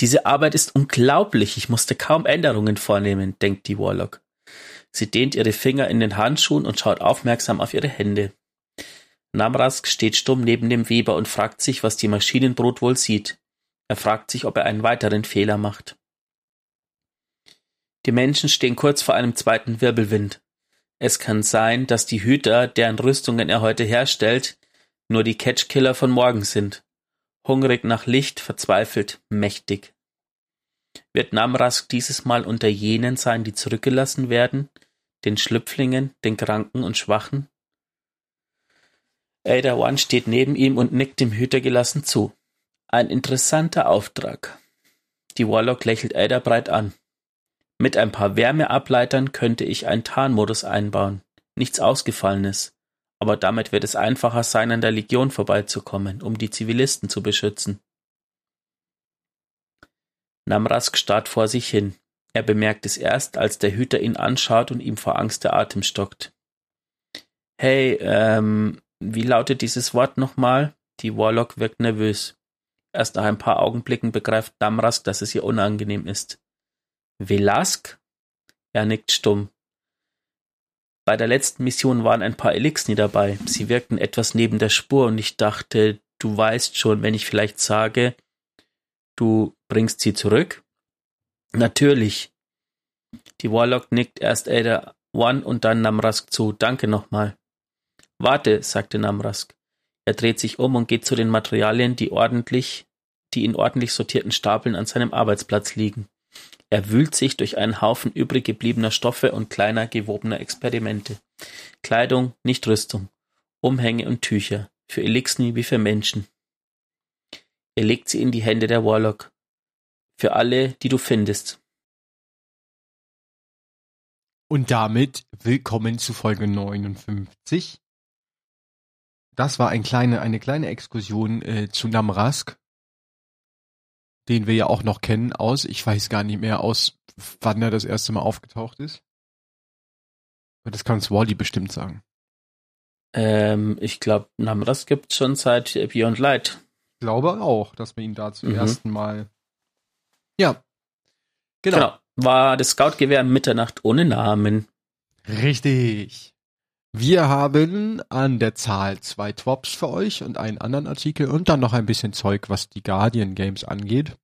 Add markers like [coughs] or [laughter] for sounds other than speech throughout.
Diese Arbeit ist unglaublich, ich musste kaum Änderungen vornehmen, denkt die Warlock. Sie dehnt ihre Finger in den Handschuhen und schaut aufmerksam auf ihre Hände. Namrask steht stumm neben dem Weber und fragt sich, was die Maschinenbrot wohl sieht. Er fragt sich, ob er einen weiteren Fehler macht. Die Menschen stehen kurz vor einem zweiten Wirbelwind. Es kann sein, dass die Hüter, deren Rüstungen er heute herstellt, nur die Catchkiller von morgen sind. Hungrig nach Licht, verzweifelt, mächtig. Wird Namrask dieses Mal unter jenen sein, die zurückgelassen werden, den Schlüpflingen, den Kranken und Schwachen? Ada One steht neben ihm und nickt dem Hüter gelassen zu. Ein interessanter Auftrag. Die Warlock lächelt Ada breit an. Mit ein paar Wärmeableitern könnte ich einen Tarnmodus einbauen. Nichts Ausgefallenes. Aber damit wird es einfacher sein, an der Legion vorbeizukommen, um die Zivilisten zu beschützen. Namrask starrt vor sich hin. Er bemerkt es erst, als der Hüter ihn anschaut und ihm vor Angst der Atem stockt. Hey, ähm, wie lautet dieses Wort nochmal? Die Warlock wirkt nervös. Erst nach ein paar Augenblicken begreift Damrask, dass es ihr unangenehm ist. Velask? Er nickt stumm. Bei der letzten Mission waren ein paar Elixni dabei. Sie wirkten etwas neben der Spur und ich dachte, du weißt schon, wenn ich vielleicht sage, du bringst sie zurück? Natürlich. Die Warlock nickt erst Ada One und dann Namrask zu. Danke nochmal. Warte, sagte Namrask. Er dreht sich um und geht zu den Materialien, die ordentlich, die in ordentlich sortierten Stapeln an seinem Arbeitsplatz liegen. Er wühlt sich durch einen Haufen übrig gebliebener Stoffe und kleiner gewobener Experimente. Kleidung, nicht Rüstung. Umhänge und Tücher. Für Elixni wie für Menschen. Er legt sie in die Hände der Warlock. Für alle, die du findest. Und damit willkommen zu Folge 59 das war ein kleine, eine kleine Exkursion äh, zu Namrask, den wir ja auch noch kennen aus, ich weiß gar nicht mehr aus, wann er das erste Mal aufgetaucht ist. Das kann uns Wally bestimmt sagen. Ähm, ich glaube, Namrask gibt schon seit Beyond Light. Ich glaube auch, dass wir ihn da zum mhm. ersten Mal. Ja. Genau. genau. War das Scoutgewehr Mitternacht ohne Namen. Richtig. Wir haben an der Zahl zwei Twops für euch und einen anderen Artikel und dann noch ein bisschen Zeug, was die Guardian Games angeht.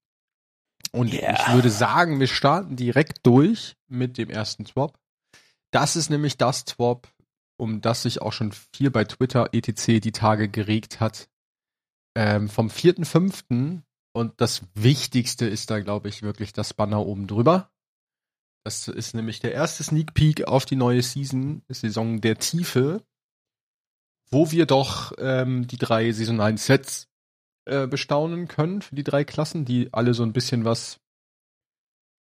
Und yeah. ich würde sagen, wir starten direkt durch mit dem ersten Twop. Das ist nämlich das Twop, um das sich auch schon viel bei Twitter etc. die Tage geregt hat. Ähm, vom 4.5. Und das Wichtigste ist da, glaube ich, wirklich das Banner oben drüber. Das ist nämlich der erste Sneak Peek auf die neue Season, Saison der Tiefe, wo wir doch ähm, die drei saisonalen Sets äh, bestaunen können für die drei Klassen, die alle so ein bisschen was,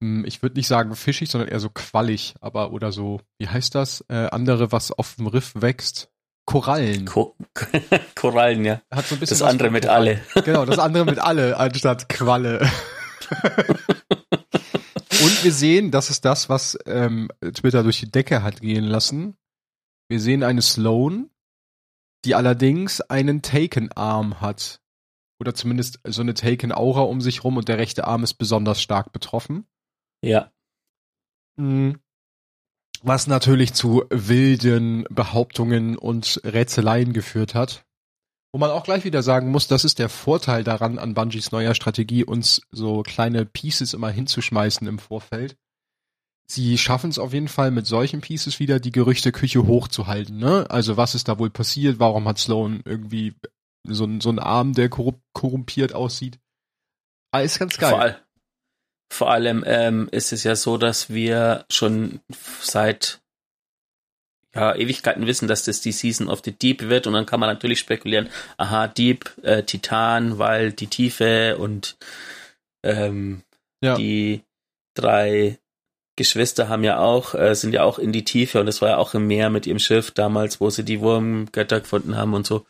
mh, hm, ich würde nicht sagen fischig, sondern eher so quallig, aber oder so, wie heißt das? Äh, andere, was auf dem Riff wächst. Korallen. Ko [laughs] Korallen, ja. Hat so ein bisschen das andere mit alle. Genau, das andere mit alle [laughs] anstatt Qualle. [laughs] Und wir sehen, das ist das, was ähm, Twitter durch die Decke hat gehen lassen. Wir sehen eine Sloan, die allerdings einen Taken-Arm hat. Oder zumindest so eine Taken-Aura um sich rum und der rechte Arm ist besonders stark betroffen. Ja. Mhm. Was natürlich zu wilden Behauptungen und Rätseleien geführt hat. Wo man auch gleich wieder sagen muss, das ist der Vorteil daran an Bungies neuer Strategie, uns so kleine Pieces immer hinzuschmeißen im Vorfeld. Sie schaffen es auf jeden Fall mit solchen Pieces wieder, die Gerüchteküche hochzuhalten. Ne? Also was ist da wohl passiert? Warum hat Sloan irgendwie so, so einen Arm, der korrumpiert aussieht? Alles ganz geil. Vor, all, vor allem ähm, ist es ja so, dass wir schon seit ja, Ewigkeiten wissen, dass das die Season of the Deep wird und dann kann man natürlich spekulieren, aha, Deep, äh, Titan, weil die Tiefe und ähm, ja. die drei Geschwister haben ja auch, äh, sind ja auch in die Tiefe und das war ja auch im Meer mit ihrem Schiff damals, wo sie die Wurmgötter gefunden haben und so.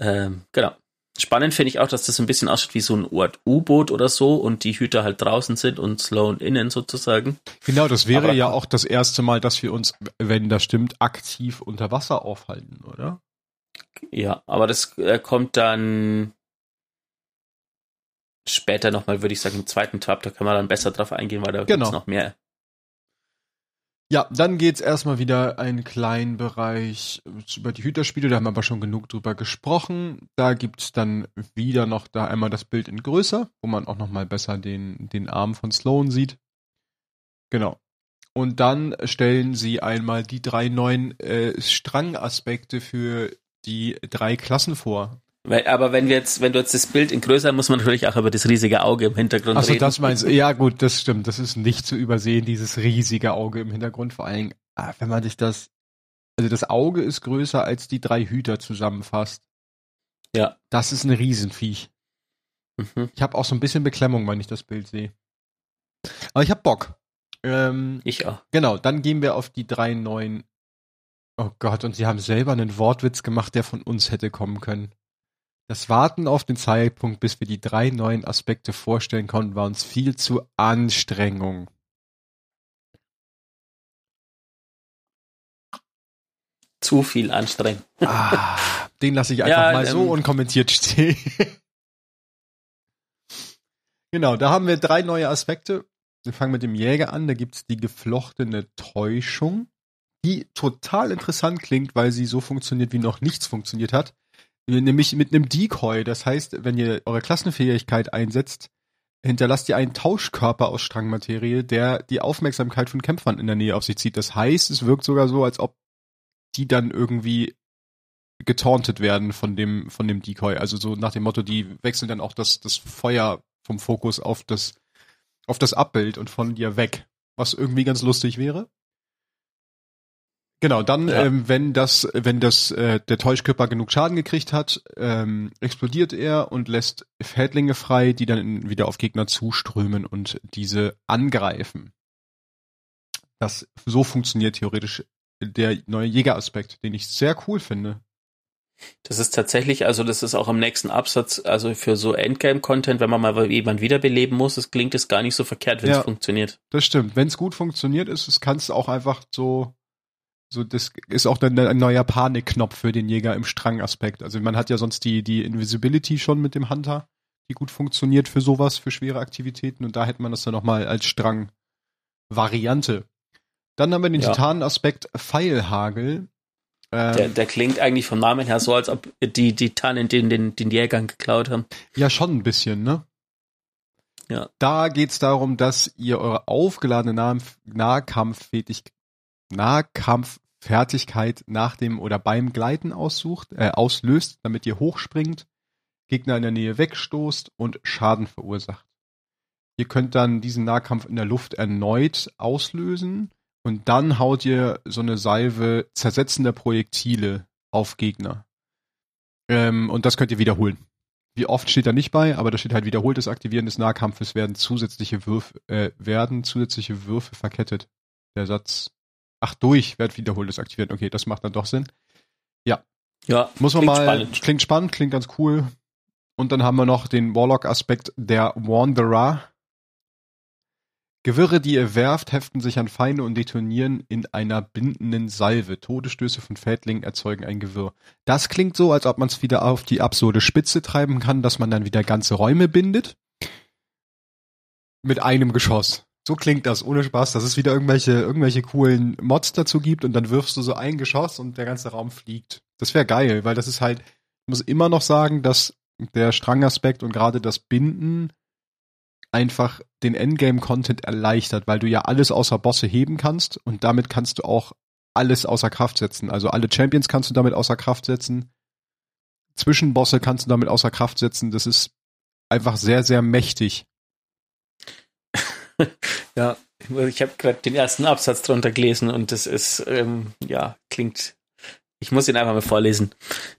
Ähm, genau. Spannend finde ich auch, dass das ein bisschen aussieht wie so ein Ort U-Boot oder so und die Hüter halt draußen sind und Sloan innen sozusagen. Genau, das wäre Aber, ja auch das erste Mal, dass wir uns, wenn das stimmt, aktiv unter Wasser aufhalten, oder? Ja, aber das äh, kommt dann später nochmal, würde ich sagen, im zweiten Tab, da kann man dann besser drauf eingehen, weil da Genau. gibt's noch mehr. Ja, dann geht's erstmal wieder einen kleinen Bereich über die Hüterspiele, da haben wir aber schon genug drüber gesprochen. Da gibt's dann wieder noch da einmal das Bild in größer, wo man auch nochmal besser den, den Arm von Sloan sieht. Genau. Und dann stellen sie einmal die drei neuen äh, Strangaspekte für die drei Klassen vor. Aber wenn wir jetzt, wenn du jetzt das Bild in größer, muss man natürlich auch über das riesige Auge im Hintergrund Achso, reden. das meinst du. Ja, gut, das stimmt. Das ist nicht zu übersehen, dieses riesige Auge im Hintergrund. Vor allem, ah, wenn man sich das. Also das Auge ist größer als die drei Hüter zusammenfasst. Ja. Das ist ein Riesenviech. Mhm. Ich habe auch so ein bisschen Beklemmung, wenn ich das Bild sehe. Aber ich hab Bock. Ähm, Ich auch. genau, dann gehen wir auf die drei neuen. Oh Gott, und sie haben selber einen Wortwitz gemacht, der von uns hätte kommen können. Das Warten auf den Zeitpunkt, bis wir die drei neuen Aspekte vorstellen konnten, war uns viel zu Anstrengung. Zu viel anstrengend. Ah, den lasse ich [laughs] einfach Ja, mal so ähm, unkommentiert stehen. [laughs] genau, da haben wir drei neue Aspekte. Wir fangen mit dem Jäger an. Da gibt's die geflochtene Täuschung, die total interessant klingt, weil sie so funktioniert, wie noch nichts funktioniert hat. Nämlich mit einem Decoy. Das heißt, wenn ihr eure Klassenfähigkeit einsetzt, hinterlasst ihr einen Tauschkörper aus Strangmaterie, der die Aufmerksamkeit von Kämpfern in der Nähe auf sich zieht. Das heißt, es wirkt sogar so, als ob die dann irgendwie getauntet werden von dem, von dem Decoy. Also so nach dem Motto, die wechseln dann auch das, das Feuer vom Fokus auf das, auf das Abbild und von dir weg. Was irgendwie ganz lustig wäre. Genau, dann, Ja. ähm, wenn das, wenn das, äh, der Täuschkörper genug Schaden gekriegt hat, ähm, explodiert er und lässt Fädlinge frei, die dann wieder auf Gegner zuströmen und diese angreifen. Das, so funktioniert theoretisch der neue Jägeraspekt, den ich sehr cool finde. Das ist tatsächlich, also das ist auch im nächsten Absatz, also für so Endgame-Content, wenn man mal jemand wiederbeleben muss, es klingt es gar nicht so verkehrt, wenn es Ja. funktioniert. Das stimmt. Wenn es gut funktioniert ist, es kannst du auch einfach so, so, das ist auch dann ein neuer Panikknopf für den Jäger im Strangaspekt. Also man hat ja sonst die, die Invisibility schon mit dem Hunter, die gut funktioniert für sowas, für schwere Aktivitäten und da hätte man das dann nochmal als Strang-Variante. Dann haben wir den Ja. Titanenaspekt Pfeilhagel. Ähm, Der, der klingt eigentlich vom Namen her so, als ob die, Tannen den, den, den Jägern geklaut haben. Ja, schon ein bisschen, ne? Ja. Da geht's darum, dass ihr eure aufgeladene Nah Nahkampffähigkeit, Nahkampffertigkeit nach dem oder beim Gleiten aussucht, äh, auslöst, damit ihr hochspringt, Gegner in der Nähe wegstoßt und Schaden verursacht. Ihr könnt dann diesen Nahkampf in der Luft erneut auslösen und dann haut ihr so eine Salve zersetzender Projektile auf Gegner. Ähm, und das könnt ihr wiederholen. Wie oft steht da nicht bei, aber da steht halt wiederholtes Aktivieren des Nahkampfes werden zusätzliche Würfe, äh, werden zusätzliche Würfe verkettet. Der Satz, ach durch, wird wiederholtes Aktivieren. Okay, das macht dann doch Sinn. Ja, Muss man mal, spannend. klingt spannend, klingt ganz cool. Und dann haben wir noch den Warlock-Aspekt der Wanderer. Gewirre, die ihr werft, heften sich an Feinde und detonieren in einer bindenden Salve. Todesstöße von Fädlingen erzeugen ein Gewirr. Das klingt so, als ob man es wieder auf die absurde Spitze treiben kann, dass man dann wieder ganze Räume bindet. Mit einem Geschoss. So klingt das, ohne Spaß, dass es wieder irgendwelche, irgendwelche coolen Mods dazu gibt und dann wirfst du so ein Geschoss und der ganze Raum fliegt. Das wäre geil, weil das ist halt, ich muss immer noch sagen, dass der Strangaspekt und gerade das Binden einfach den Endgame-Content erleichtert, weil du ja alles außer Bosse heben kannst und damit kannst du auch alles außer Kraft setzen. Also alle Champions kannst du damit außer Kraft setzen. Zwischenbosse kannst du damit außer Kraft setzen. Das ist einfach sehr, sehr mächtig. [laughs] Ja, ich habe gerade den ersten Absatz drunter gelesen und das ist, ähm, ja, klingt. Ich muss ihn einfach mal vorlesen.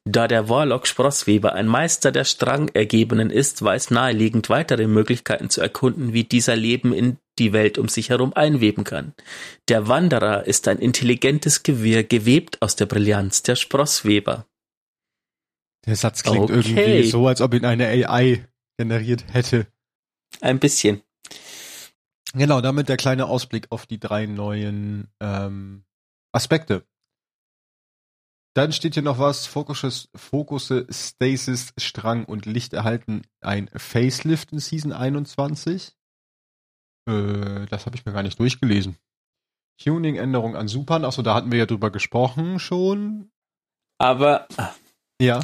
Da der Warlock Sprossweber ein Meister der Strangergebenen ist, weiß naheliegend weitere Möglichkeiten zu erkunden, wie dieser Leben in die Welt um sich herum einweben kann. Der Wanderer ist ein intelligentes Gewirr, gewebt aus der Brillanz der Sprossweber. Der Satz klingt Okay. irgendwie so, als ob ihn eine AI generiert hätte. Ein bisschen. Genau, damit der kleine Ausblick auf die drei neuen ähm, Aspekte. Dann steht hier noch was, Fokus, Fokus Stasis, Strang und Licht erhalten ein Facelift in Season 21. Äh, das habe ich mir gar nicht durchgelesen. Tuning-Änderung an Supern, achso, da hatten wir ja drüber gesprochen schon. Aber. Ja.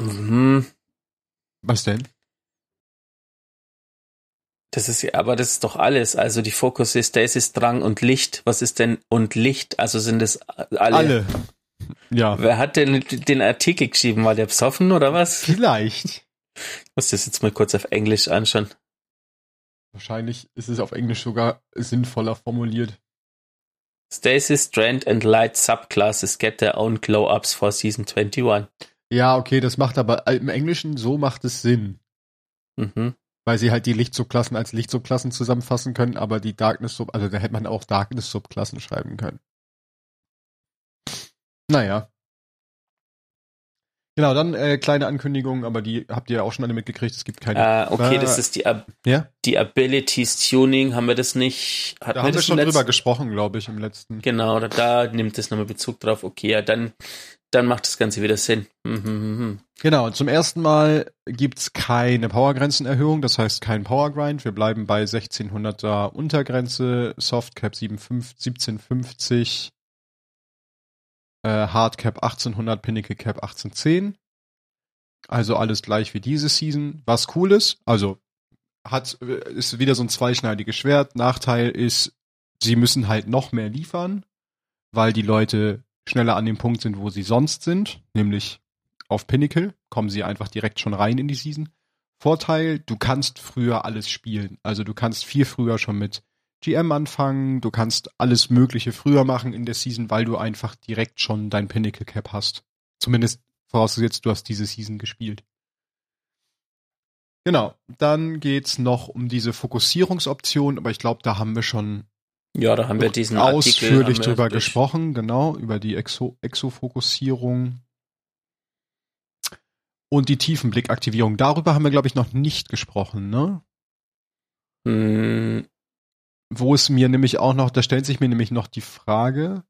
Mhm. Was denn? Das ist ja, aber das ist doch alles. Also die Fokus ist Stasis, Drang und Licht. Was ist denn und Licht? Also sind es alle? Alle. Ja. Wer hat denn den Artikel geschrieben? War der besoffen oder was? Vielleicht. Ich muss das jetzt mal kurz auf Englisch anschauen. Wahrscheinlich ist es auf Englisch sogar sinnvoller formuliert. Stasis, Strand and Light subclasses get their own glow-ups for Season 21. Ja, okay, das macht aber im Englischen so macht es Sinn. Mhm. Weil sie halt die Lichtsubklassen als Lichtsubklassen zusammenfassen können, aber die Darkness Sub, also da hätte man auch Darkness Subklassen schreiben können. Naja. Genau, dann äh, kleine Ankündigung, aber die habt ihr ja auch schon alle mitgekriegt. Es gibt keine. Äh, okay, äh, das ist die, Ab ja? die Abilities Tuning. Haben wir das nicht? Da haben wir schon drüber gesprochen, glaube ich, im letzten. Genau, da, da nimmt es nochmal Bezug drauf. Okay, ja, dann, dann macht das Ganze wieder Sinn. Mhm, mhm, mhm. Genau, zum ersten Mal gibt's keine Powergrenzenerhöhung, das heißt kein Powergrind. Wir bleiben bei 1600er Untergrenze, Softcap 1750, äh, Hardcap 1800, Pinnacle Cap 1810. Also alles gleich wie diese Season. Was cool ist, also hat, ist wieder so ein zweischneidiges Schwert. Nachteil ist, sie müssen halt noch mehr liefern, weil die Leute schneller an dem Punkt sind, wo sie sonst sind, nämlich auf Pinnacle, kommen sie einfach direkt schon rein in die Season. Vorteil, du kannst früher alles spielen. Also du kannst viel früher schon mit GM anfangen, du kannst alles Mögliche früher machen in der Season, weil du einfach direkt schon dein Pinnacle Cap hast. Zumindest vorausgesetzt, du hast diese Season gespielt. Genau, dann geht's noch um diese Fokussierungsoption, aber ich glaube, da haben wir schon ja, da haben wir diesen ausführlich Artikel, drüber gesprochen, genau, über die Exo Exofokussierung. Und die Tiefenblickaktivierung, darüber haben wir, glaube ich, noch nicht gesprochen, ne? Hm, Wo es mir nämlich auch noch, da stellt sich mir nämlich noch die Frage,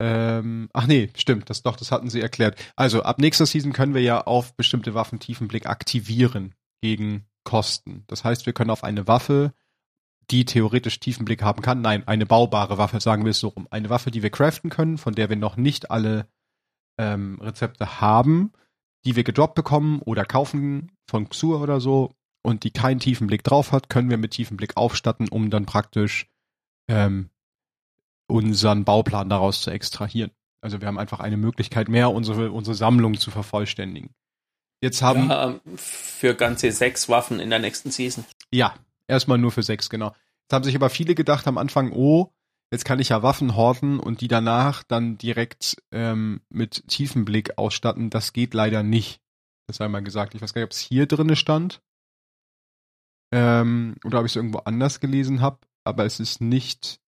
ähm, ach nee, stimmt, das doch, das hatten sie erklärt. Also ab nächster Season können wir ja auf bestimmte Waffen Tiefenblick aktivieren gegen Kosten. Das heißt, wir können auf eine Waffe, die theoretisch Tiefenblick haben kann, nein, eine baubare Waffe, sagen wir es so rum, eine Waffe, die wir craften können, von der wir noch nicht alle ähm, Rezepte haben, die wir gedroppt bekommen oder kaufen von Xur oder so und die keinen Tiefenblick drauf hat, können wir mit Tiefenblick aufstatten, um dann praktisch ähm, unseren Bauplan daraus zu extrahieren. Also wir haben einfach eine Möglichkeit mehr, unsere, unsere Sammlung zu vervollständigen. Jetzt haben. ja, für ganze sechs Waffen in der nächsten Season. Ja, erstmal nur für sechs, genau. Jetzt haben sich aber viele gedacht am Anfang, oh, jetzt kann ich ja Waffen horten und die danach dann direkt ähm, mit Tiefenblick ausstatten. Das geht leider nicht. Das sei mal gesagt. Ich weiß gar nicht, ob es hier drinne stand. Ähm, oder ob ich es irgendwo anders gelesen habe, aber es ist nicht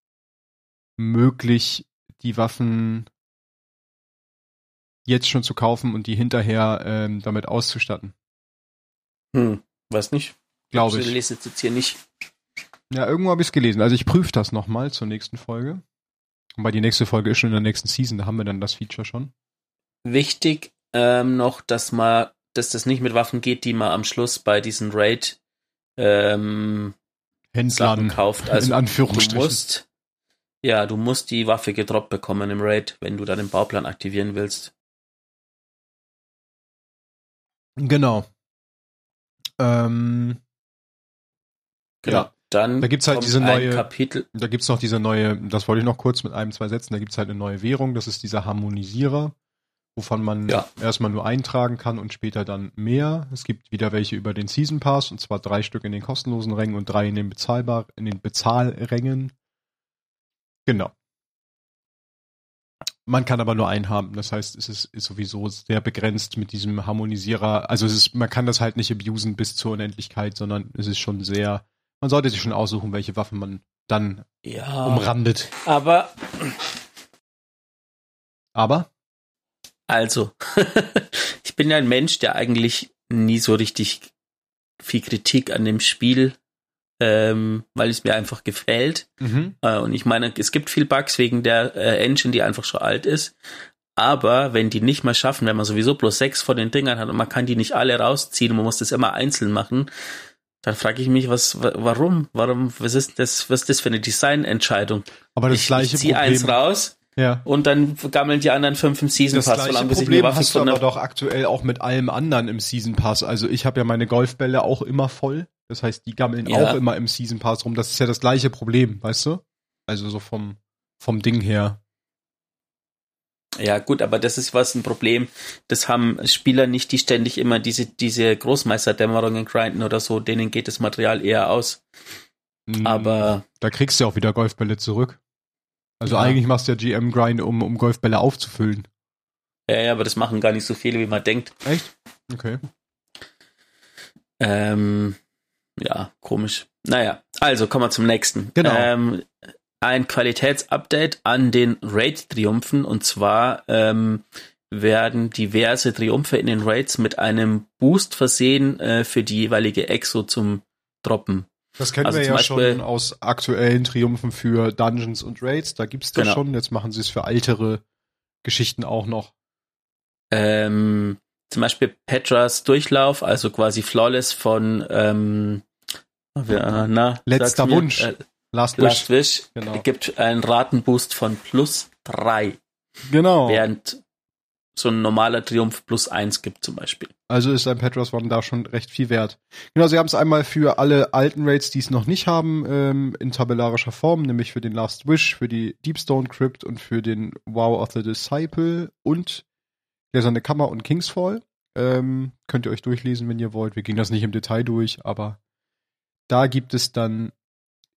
möglich, die Waffen jetzt schon zu kaufen und die hinterher ähm, damit auszustatten. Hm, weiß nicht. Glaube Ich ich. lese es jetzt hier nicht. Ja, irgendwo habe ich es gelesen. Also ich prüfe das nochmal zur nächsten Folge. Weil die nächste Folge ist schon in der nächsten Season, da haben wir dann das Feature schon. Wichtig ähm, noch, dass man, dass das nicht mit Waffen geht, die man am Schluss bei diesen Raid ähm, Händlern kauft. Also in du Anführungsstrichen. musst, ja, du musst die Waffe gedroppt bekommen im Raid, wenn du dann den Bauplan aktivieren willst. Genau. Ähm, Genau. Ja. Dann Da gibt's halt diese neue- Kapitel. da gibt's noch diese neue, das wollte ich noch kurz mit einem, zwei Sätzen, da gibt's halt eine neue Währung, das ist dieser Harmonisierer, wovon man Ja. erstmal nur eintragen kann und später dann mehr. Es gibt wieder welche über den Season Pass, und zwar drei Stück in den kostenlosen Rängen und drei in den bezahlbar, in den Bezahlrängen. Genau. Man kann aber nur einen haben. Das heißt, es ist, ist sowieso sehr begrenzt mit diesem Harmonisierer. Also es ist, man kann das halt nicht abusen bis zur Unendlichkeit, sondern es ist schon sehr, man sollte sich schon aussuchen, welche Waffen man dann Ja. umrandet. Aber Aber Also, [laughs] ich bin ja ein Mensch, der eigentlich nie so richtig viel Kritik an dem Spiel ähm, weil es mir einfach gefällt. Mhm. Äh, und ich meine, es gibt viel Bugs wegen der äh, Engine, die einfach schon alt ist. Aber wenn die nicht mal schaffen, wenn man sowieso bloß sechs von den Dingern hat und man kann die nicht alle rausziehen und man muss das immer einzeln machen, dann frage ich mich, was, warum, warum, was ist das, was ist das für eine Designentscheidung? Aber das ich, gleiche ich zieh Problem. eins raus ja. und dann gammeln die anderen fünf im Season Das Pass, gleiche solange bis ich Problem hast du aber doch aktuell auch mit allem anderen im Season Pass. Also ich habe ja meine Golfbälle auch immer voll. Das heißt, die gammeln Ja. auch immer im Season Pass rum. Das ist ja das gleiche Problem, weißt du? Also so vom, vom Ding her. Ja, gut, aber das ist was ein Problem. Das haben Spieler nicht, die ständig immer diese, diese Großmeisterdämmerungen grinden oder so. Denen geht das Material eher aus. Mm, Aber Da kriegst du ja auch wieder Golfbälle zurück. Also Ja. eigentlich machst du ja GM-Grind, um, um Golfbälle aufzufüllen. ja, ja, aber das machen gar nicht so viele, wie man denkt. Echt? Okay. Ähm, ja, komisch. Naja, also kommen wir zum nächsten. Genau. Ähm, ein Qualitätsupdate an den Raid-Triumphen und zwar ähm, werden diverse Triumphe in den Raids mit einem Boost versehen äh, für die jeweilige Exo zum Droppen. Das kennen Also wir ja Beispiel- schon aus aktuellen Triumphen für Dungeons und Raids. Da gibt's das Genau. schon. Jetzt machen sie es für ältere Geschichten auch noch. Ähm, zum Beispiel Petras Durchlauf, also quasi Flawless von ähm, na, Letzter mir, Wunsch. Äh, Last Wish. Last Wish Genau. gibt einen Ratenboost von plus drei, Genau. während so ein normaler Triumph plus eins gibt zum Beispiel. Also ist ein Petros One da schon recht viel wert. Genau, sie haben es einmal für alle alten Raids, die es noch nicht haben, ähm, in tabellarischer Form, nämlich für den Last Wish, für die Deepstone Crypt und für den Wow of the Disciple und Gläserne Kammer und Kingsfall. Ähm, könnt ihr euch durchlesen, wenn ihr wollt. Wir gehen das nicht im Detail durch, aber da gibt es dann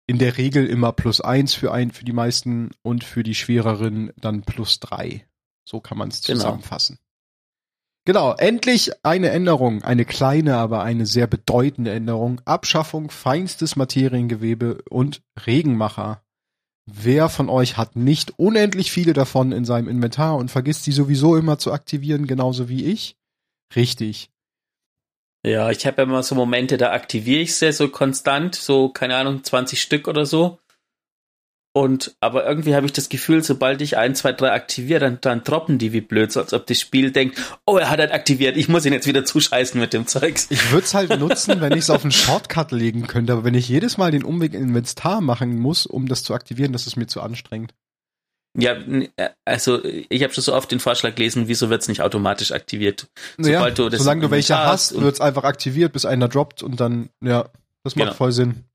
in der Regel immer plus eins für ein, für die meisten und für die schwereren dann plus drei. So kann man es Genau. zusammenfassen. Genau, endlich eine Änderung, eine kleine, aber eine sehr bedeutende Änderung. Abschaffung feinstes Materiengewebe und Regenmacher. Wer von euch hat nicht unendlich viele davon in seinem Inventar und vergisst sie sowieso immer zu aktivieren, genauso wie ich? Richtig. Ja, ich habe ja immer so Momente, da aktiviere ich sie so konstant, so, keine Ahnung, 20 Stück oder so. Und, aber irgendwie habe ich das Gefühl, sobald ich ein, zwei, drei aktiviere, dann, dann droppen die wie blöd, so als ob das Spiel denkt, oh, er hat halt aktiviert, ich muss ihn jetzt wieder zuscheißen mit dem Zeugs. Ich würde es halt nutzen, wenn ich es auf einen Shortcut legen könnte, aber wenn ich jedes Mal den Umweg in Inventar machen muss, um das zu aktivieren, das ist mir zu anstrengend. Ja, äh, also ich habe schon so oft den Vorschlag gelesen, wieso wird's nicht automatisch aktiviert? Ja, Sobald du das solange du welche hast, wird's einfach aktiviert, bis einer droppt und dann, ja, das macht Genau. voll Sinn.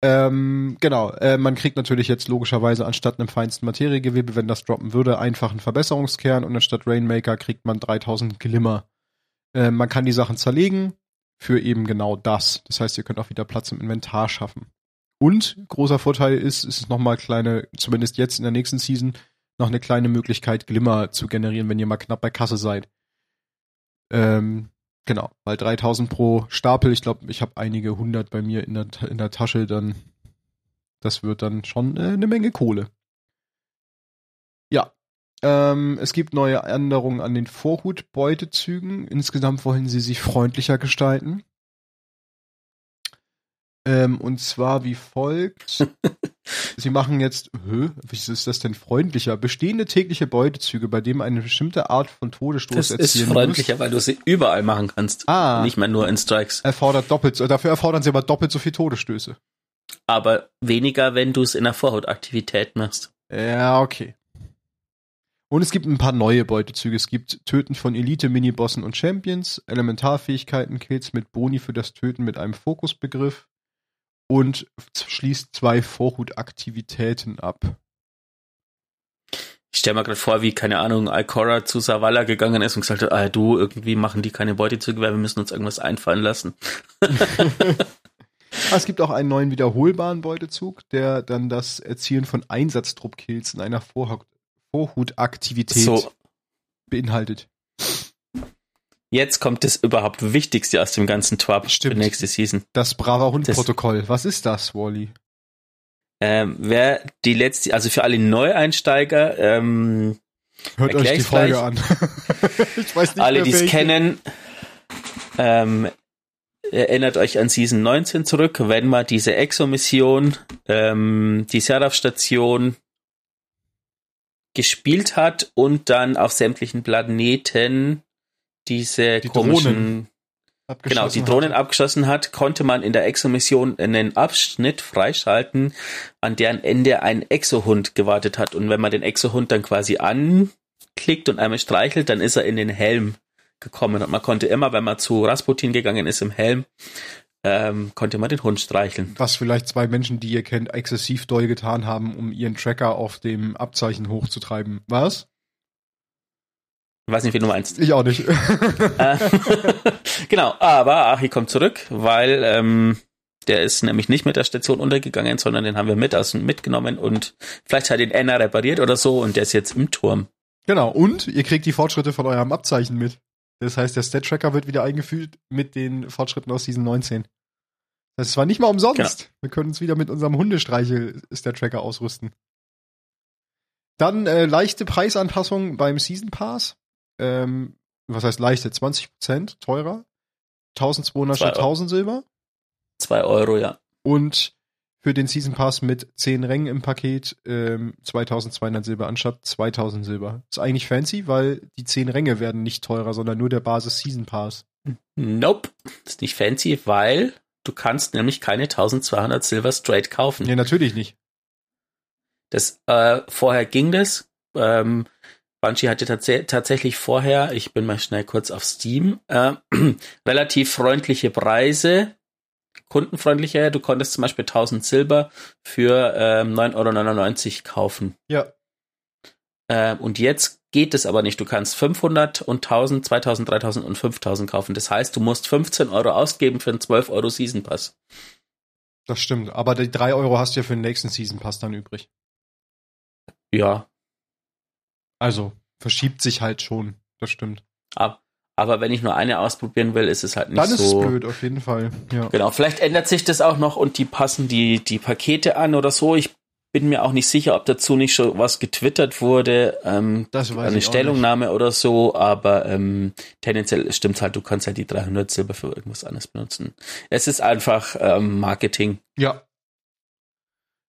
Ähm, genau, äh, man kriegt natürlich jetzt logischerweise anstatt einem feinsten Materiegewebe, wenn das droppen würde, einfach einen Verbesserungskern und anstatt Rainmaker kriegt man 3000 Glimmer. Äh, man kann die Sachen zerlegen für eben genau das. Das heißt, ihr könnt auch wieder Platz im Inventar schaffen. Und großer Vorteil ist, es ist nochmal kleine, zumindest jetzt in der nächsten Season, noch eine kleine Möglichkeit, Glimmer zu generieren, wenn ihr mal knapp bei Kasse seid. Ähm, genau, weil 3000 pro Stapel, ich glaube, ich habe einige hundert bei mir in der, in der Tasche, dann das wird dann schon äh, eine Menge Kohle. Ja, ähm, es gibt neue Änderungen an den Vorhut-Beutezügen. Insgesamt wollen sie sich freundlicher gestalten. Ähm, und zwar wie folgt. [laughs] Sie machen jetzt, hö, wie ist das denn freundlicher? Bestehende tägliche Beutezüge, bei dem eine bestimmte Art von Todesstoß Das ist freundlicher, weil du sie überall machen kannst. muss. Ah, Nicht mehr nur in Strikes. erfordert doppelt, so- dafür erfordern sie aber doppelt so viel Todesstöße. Aber weniger, wenn du es in der Vorhutaktivität machst. Ja, okay. Und es gibt ein paar neue Beutezüge. Es gibt Töten von Elite-Minibossen und Champions, Elementarfähigkeiten, Kills mit Boni für das Töten mit einem Fokusbegriff und schließt zwei Vorhutaktivitäten ab. Ich stelle mir gerade vor, wie, keine Ahnung, Alcora zu Savala gegangen ist und gesagt hat, ah, du, irgendwie machen die keine Beutezüge, weil wir müssen uns irgendwas einfallen lassen. [laughs] Ah, Es gibt auch einen neuen wiederholbaren Beutezug, der dann das Erzielen von Einsatztrupp-Kills in einer Vorhut Vorhutaktivität So, beinhaltet. Jetzt kommt das überhaupt Wichtigste aus dem ganzen Twab Stimmt. für nächste Season. Das braver Das- Hund-Protokoll. Was ist das, Wally? Ähm, wer die letzte, also für alle Neueinsteiger, ähm, Hört euch die Folge gleich. an. [laughs] ich weiß nicht alle, die es kennen, ähm, erinnert euch an Season 19 zurück, wenn man diese Exo-Mission, ähm, die Seraph-Station gespielt hat und dann auf sämtlichen Planeten diese Die komischen Drohnen Genau, die Drohnen hat. abgeschossen hat, konnte man in der Exo-Mission einen Abschnitt freischalten, an deren Ende ein Exo-Hund gewartet hat. Und wenn man den Exo-Hund dann quasi anklickt und einmal streichelt, dann ist er in den Helm gekommen. Und man konnte immer, wenn man zu Rasputin gegangen ist im Helm, ähm, konnte man den Hund streicheln. Was vielleicht zwei Menschen, die ihr kennt, exzessiv doll getan haben, um ihren Tracker auf dem Abzeichen hochzutreiben. Was? Ich weiß nicht, wie du meinst. Ich auch nicht. [laughs] Äh, [laughs] genau, aber Achi kommt zurück, weil ähm, der ist nämlich nicht mit der Station untergegangen, sondern den haben wir mit aus mitgenommen und vielleicht hat ihn Anna repariert oder so und der ist jetzt im Turm. genau. Und ihr kriegt die Fortschritte von eurem Abzeichen mit. Das heißt, der Stat-Tracker wird wieder eingefügt mit den Fortschritten aus Season 19. Das war nicht mal umsonst. Genau. Wir können uns wieder mit unserem Hundestreichel Stat-Tracker ausrüsten. Dann äh, leichte Preisanpassung beim Season Pass. Ähm, was heißt leichte? 20% teurer. 1200 Zwei statt Euro. 1000 Silber. Zwei Euro, ja. Und für den Season Pass mit 10 Rängen im Paket ähm, 2200 Silber anstatt 2000 Silber. Ist eigentlich fancy, weil die 10 Ränge werden nicht teurer, sondern nur der Basis Season Pass. Nope, ist nicht fancy, weil du kannst nämlich keine 1200 Silver straight kaufen. Nee, natürlich nicht. Das äh, vorher ging das. Ähm, Bungie hatte tats tatsächlich vorher, ich bin mal schnell kurz auf Steam, äh, [clears throat] relativ freundliche Preise, kundenfreundliche. Du konntest zum Beispiel 1000 Silber für ähm, 9,99 Euro kaufen. Ja. Äh, und jetzt geht es aber nicht. Du kannst 500 und 1000, 2000, 3000 und 5000 kaufen. Das heißt, du musst 15 Euro ausgeben für einen 12 Euro Season Pass. Das stimmt. Aber die 3 Euro hast du ja für den nächsten Season Pass dann übrig. Ja, Also, verschiebt sich halt schon. Das stimmt. ab, aber wenn ich nur eine ausprobieren will, ist es halt nicht Dann ist so. es blöd, auf jeden Fall. Ja. Genau, vielleicht ändert sich das auch noch und die passen die, die Pakete an oder so. Ich bin mir auch nicht sicher, ob dazu nicht schon was getwittert wurde, ähm, Das weiß eine ich Stellungnahme oder so, aber ähm, tendenziell stimmt halt, du kannst halt die 300 Silber für irgendwas anderes benutzen. Es ist einfach ähm, Marketing. Ja.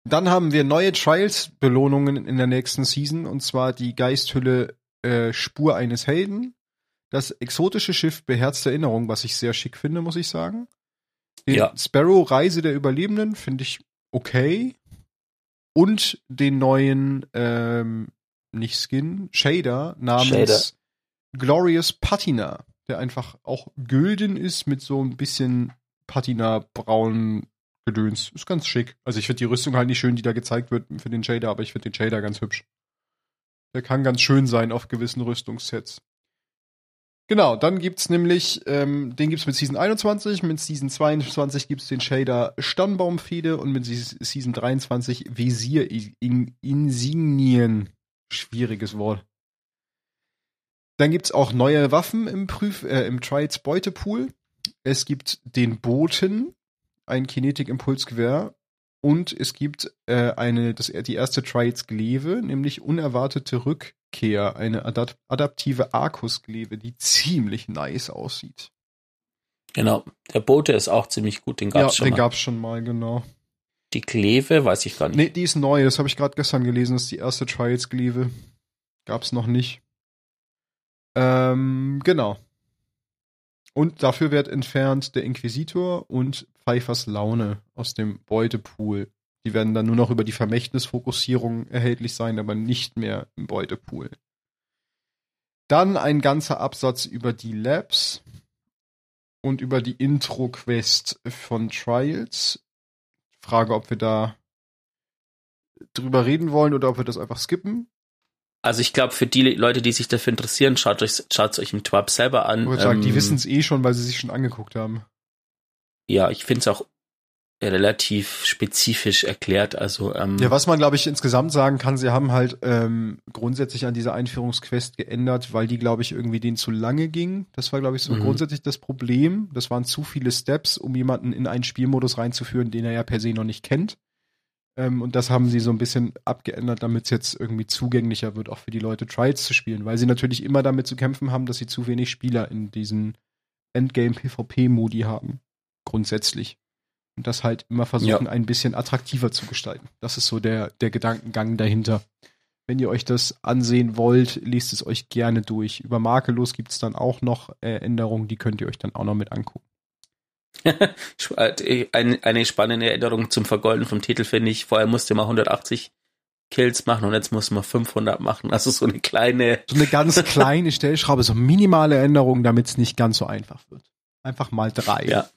Dann haben wir neue Trials-Belohnungen in der nächsten Season, und zwar die Geisthülle äh, Spur eines Helden, das exotische Schiff Beherzte Erinnerung, was ich sehr schick finde, muss ich sagen. Den Ja. Sparrow Reise der Überlebenden finde ich okay. Und den neuen, ähm, nicht Skin, Shader namens Shader. Glorious Patina, der einfach auch gülden ist mit so ein bisschen Patina-braun Gedöns. Ist ganz schick. Also ich finde die Rüstung halt nicht schön, die da gezeigt wird für den Shader, aber ich finde den Shader ganz hübsch. Der kann ganz schön sein auf gewissen Rüstungssets. Genau, dann gibt's nämlich, ähm, den gibt's mit Season 21, mit Season 22 gibt's den Shader Stammbaumfehde und mit Se- Season 23 Visier in Insignien. Schwieriges Wort. Dann gibt's auch neue Waffen im Prüf äh, im Trials Beutepool. Es gibt den Boten, ein Kinetik-Impulsgewehr und es gibt äh, eine das die erste Trials Glaive, nämlich unerwartete Rückkehr, eine adap adaptive Arcus Glaive, die ziemlich nice aussieht. Genau. Der Bote ist auch ziemlich gut, den Ja, gab's schon den mal. gab's schon mal, genau. Die Kleve, weiß ich gar nicht. Nee, die ist neu, das habe ich gerade gestern gelesen, das ist die erste Trials Glaive. Gab's noch nicht. Ähm, genau. Und dafür wird entfernt der Inquisitor und Pfeifers Laune aus dem Beutepool. Die werden dann nur noch über die Vermächtnisfokussierung erhältlich sein, aber nicht mehr im Beutepool. Dann ein ganzer Absatz über die Labs und über die Intro-Quest von Trials. Frage, ob wir da drüber reden wollen oder ob wir das einfach skippen. Also ich glaube, für die Leute, die sich dafür interessieren, schaut euch schaut euch im Twab selber an. Ich würde sagen, die Ähm, wissen es eh schon, weil sie sich schon angeguckt haben. Ja, ich finde es auch relativ spezifisch erklärt. Also ähm, Ja, was man, glaube ich, insgesamt sagen kann, sie haben halt ähm, grundsätzlich an dieser Einführungsquest geändert, weil die, glaube ich, irgendwie denen zu lange ging. Das war, glaube ich, so Mhm. grundsätzlich das Problem. Das waren zu viele Steps, um jemanden in einen Spielmodus reinzuführen, den er ja per se noch nicht kennt. Ähm, und das haben sie so ein bisschen abgeändert, damit es jetzt irgendwie zugänglicher wird, auch für die Leute Trials zu spielen, weil sie natürlich immer damit zu kämpfen haben, dass sie zu wenig Spieler in diesen Endgame-PvP-Modi haben. grundsätzlich. Und das halt immer versuchen, ja. ein bisschen attraktiver zu gestalten. Das ist so der, der Gedankengang dahinter. Wenn ihr euch das ansehen wollt, liest es euch gerne durch. Über Makellos gibt es dann auch noch äh, Änderungen, die könnt ihr euch dann auch noch mit angucken. [laughs] eine, eine spannende Erinnerung zum Vergolden vom Titel finde ich. Vorher musste man 180 Kills machen und jetzt muss man 500 machen. Also so eine kleine. So eine ganz [laughs] kleine Stellschraube, so minimale Änderungen, damit es nicht ganz so einfach wird. Einfach mal drei. Ja.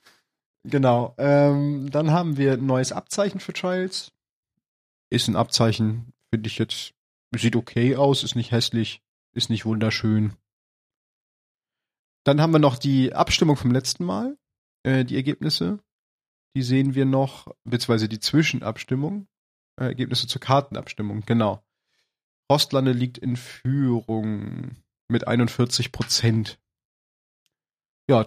Genau. Ähm, dann haben wir ein neues Abzeichen für Trials. Ist ein Abzeichen, finde ich jetzt, sieht okay aus, ist nicht hässlich, ist nicht wunderschön. Dann haben wir noch die Abstimmung vom letzten Mal, äh, die Ergebnisse. Die sehen wir noch, beziehungsweise die Zwischenabstimmung. Äh, Ergebnisse zur Kartenabstimmung, genau. Rostlande liegt in Führung mit 41 Prozent. Ja,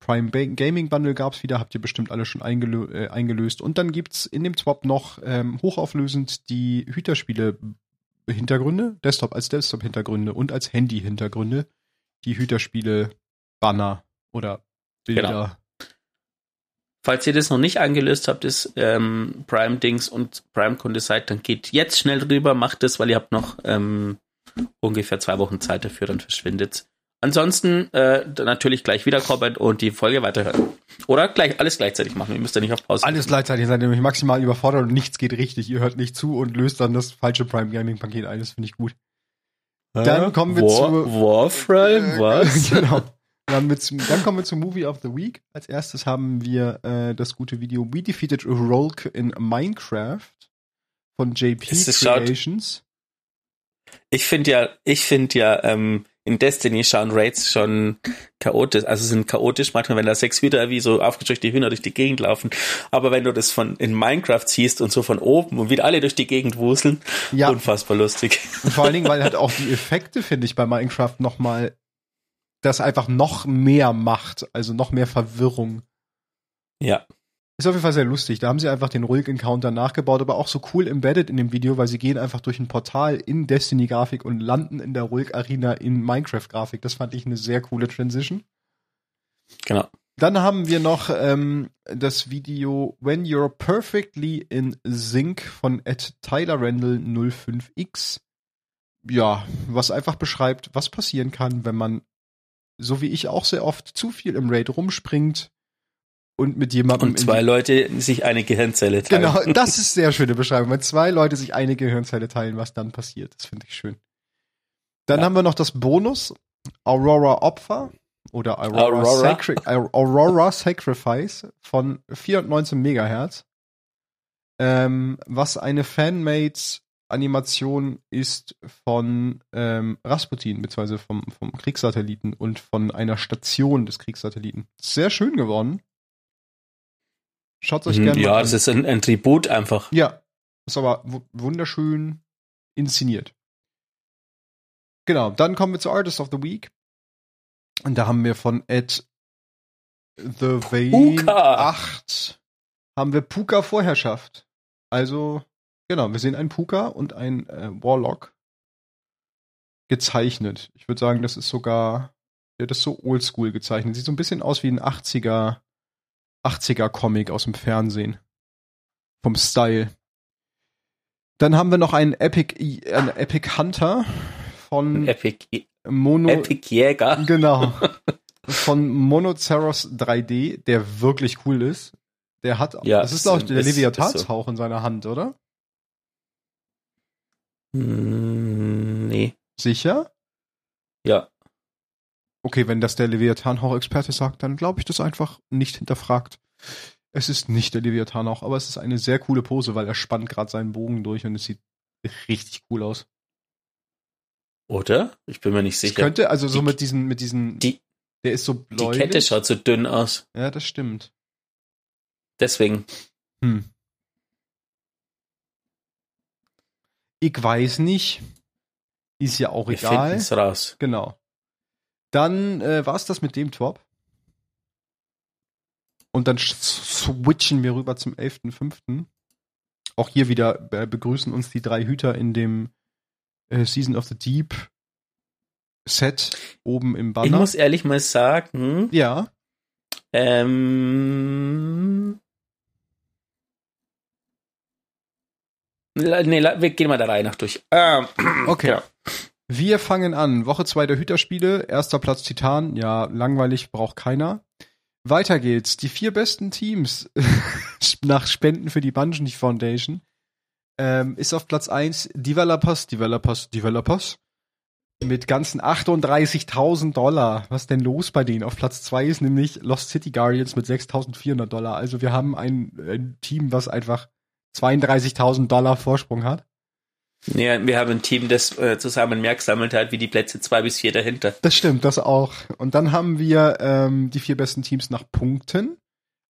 Prime Gaming Bundle gab's wieder, habt ihr bestimmt alle schon eingelö äh, eingelöst. Und dann gibt's in dem Swap noch ähm, hochauflösend die Hüterspiele Hintergründe, Desktop als Desktop-Hintergründe und als Handy-Hintergründe, die Hüterspiele Banner oder Bilder. Genau. Falls ihr das noch nicht angelöst habt, ist ähm, Prime-Dings und Prime-Kunde seid, dann geht jetzt schnell drüber, macht das, weil ihr habt noch ähm, ungefähr zwei Wochen Zeit dafür, dann verschwindet Ansonsten äh, natürlich gleich wiederkommen und die Folge weiterhören. Oder gleich alles gleichzeitig machen. Ihr müsst ja nicht auf Pause. Alles gleichzeitig seid nämlich maximal überfordert und nichts geht richtig. Ihr hört nicht zu und löst dann das falsche Prime Gaming Paket ein. Das finde ich gut. Dann kommen wir War, zu Warframe, was? [laughs] genau. Dann, mit, dann kommen wir zum Movie of the Week. Als erstes haben wir äh, das gute Video We Defeated Rolk in Minecraft von JP Creations. Ich finde ja, ich finde ja, ähm, in Destiny schauen Raids schon chaotisch, also sind chaotisch manchmal, wenn da sechs Hühner wie so aufgescheuchte Hühner durch die Gegend laufen. Aber wenn du das von in Minecraft siehst und so von oben und wieder alle durch die Gegend wuseln, ja. unfassbar lustig. Und vor allen Dingen, weil [laughs] halt auch die Effekte, finde ich, bei Minecraft nochmal das einfach noch mehr macht, also noch mehr Verwirrung. Ja. Ist auf jeden Fall sehr lustig. Da haben sie einfach den Ruhig-Encounter nachgebaut, aber auch so cool embedded in dem Video, weil sie gehen einfach durch ein Portal in Destiny-Grafik und landen in der Ruhig-Arena in Minecraft-Grafik. Das fand ich eine sehr coole Transition. Genau. Dann haben wir noch ähm, das Video When You're Perfectly in Sync von Ed Tyler Randall 05X. Ja, was einfach beschreibt, was passieren kann, wenn man, so wie ich auch sehr oft, zu viel im Raid rumspringt, und mit jemandem. Und zwei Leute sich eine Gehirnzelle teilen. Genau, [laughs] das ist sehr schöne Beschreibung. Wenn zwei Leute sich eine Gehirnzelle teilen, was dann passiert. Das finde ich schön. Dann ja. haben wir noch das Bonus Aurora Opfer oder Aurora, Aurora. Sacri Aurora Sacrifice von 419 Megahertz. Ähm, was eine Fanmade Animation ist von ähm, Rasputin, beziehungsweise vom, vom Kriegssatelliten und von einer Station des Kriegssatelliten. Sehr schön geworden. Schaut euch mhm, gerne ja, mal an. Ja, das ist ein, ein Tribut einfach. Ja, ist aber wunderschön inszeniert. Genau, dann kommen wir zu Artist of the Week. Und da haben wir von Ed The Vein 8 haben wir Puka Vorherrschaft. Also, genau, wir sehen einen Puka und einen äh, Warlock gezeichnet. Ich würde sagen, das ist sogar, der ja, ist so oldschool gezeichnet. Sieht so ein bisschen aus wie ein 80er 80er Comic aus dem Fernsehen. Vom Style. Dann haben wir noch einen Epic, einen Epic Hunter von Epic, Mono, Epic Jäger. Genau. [laughs] Von Monoceros 3D, der wirklich cool ist. Der hat, ja, das ist glaube ich der Leviathanshauch so. in seiner Hand, oder? Mm, nee. Sicher? Ja. Okay, wenn das der Leviathan-Hauch-Experte sagt, dann glaube ich das einfach nicht hinterfragt. Es ist nicht der Leviathan auch, aber es ist eine sehr coole Pose, weil er spannt gerade seinen Bogen durch und es sieht richtig cool aus. Oder? Ich bin mir nicht sicher. Es könnte, also so die, mit diesen, mit diesen, die, der ist so bläulich. Die Kette schaut so dünn aus. Ja, das stimmt. Deswegen. Hm. Ich weiß nicht. Ist ja auch Wir egal. Wir raus. Genau. Dann äh, war es das mit dem Top. Und dann switchen wir rüber zum 11.05. Auch hier wieder begrüßen uns die drei Hüter in dem äh, Season of the Deep Set oben im Banner. Ich muss ehrlich mal sagen, ja. Ähm. Nee, wir gehen mal der Reihe nach durch. Ähm, okay. Ja. Wir fangen an. Woche 2 der Hüterspiele. Erster Platz Titan. Ja, langweilig, braucht keiner. Weiter geht's. Die vier besten Teams [laughs] nach Spenden für die Bungie Foundation ähm, ist auf Platz 1 Developers, Developers, Developers mit ganzen 38.000 Dollar. Was denn los bei denen? Auf Platz 2 ist nämlich Lost City Guardians mit 6.400 Dollar. Also wir haben ein, ein Team, was einfach 32.000 Dollar Vorsprung hat. Ja, wir haben ein Team, das äh, zusammen mehr gesammelt hat, wie die Plätze zwei bis vier dahinter. Das stimmt, das auch. Und dann haben wir ähm, die vier besten Teams nach Punkten.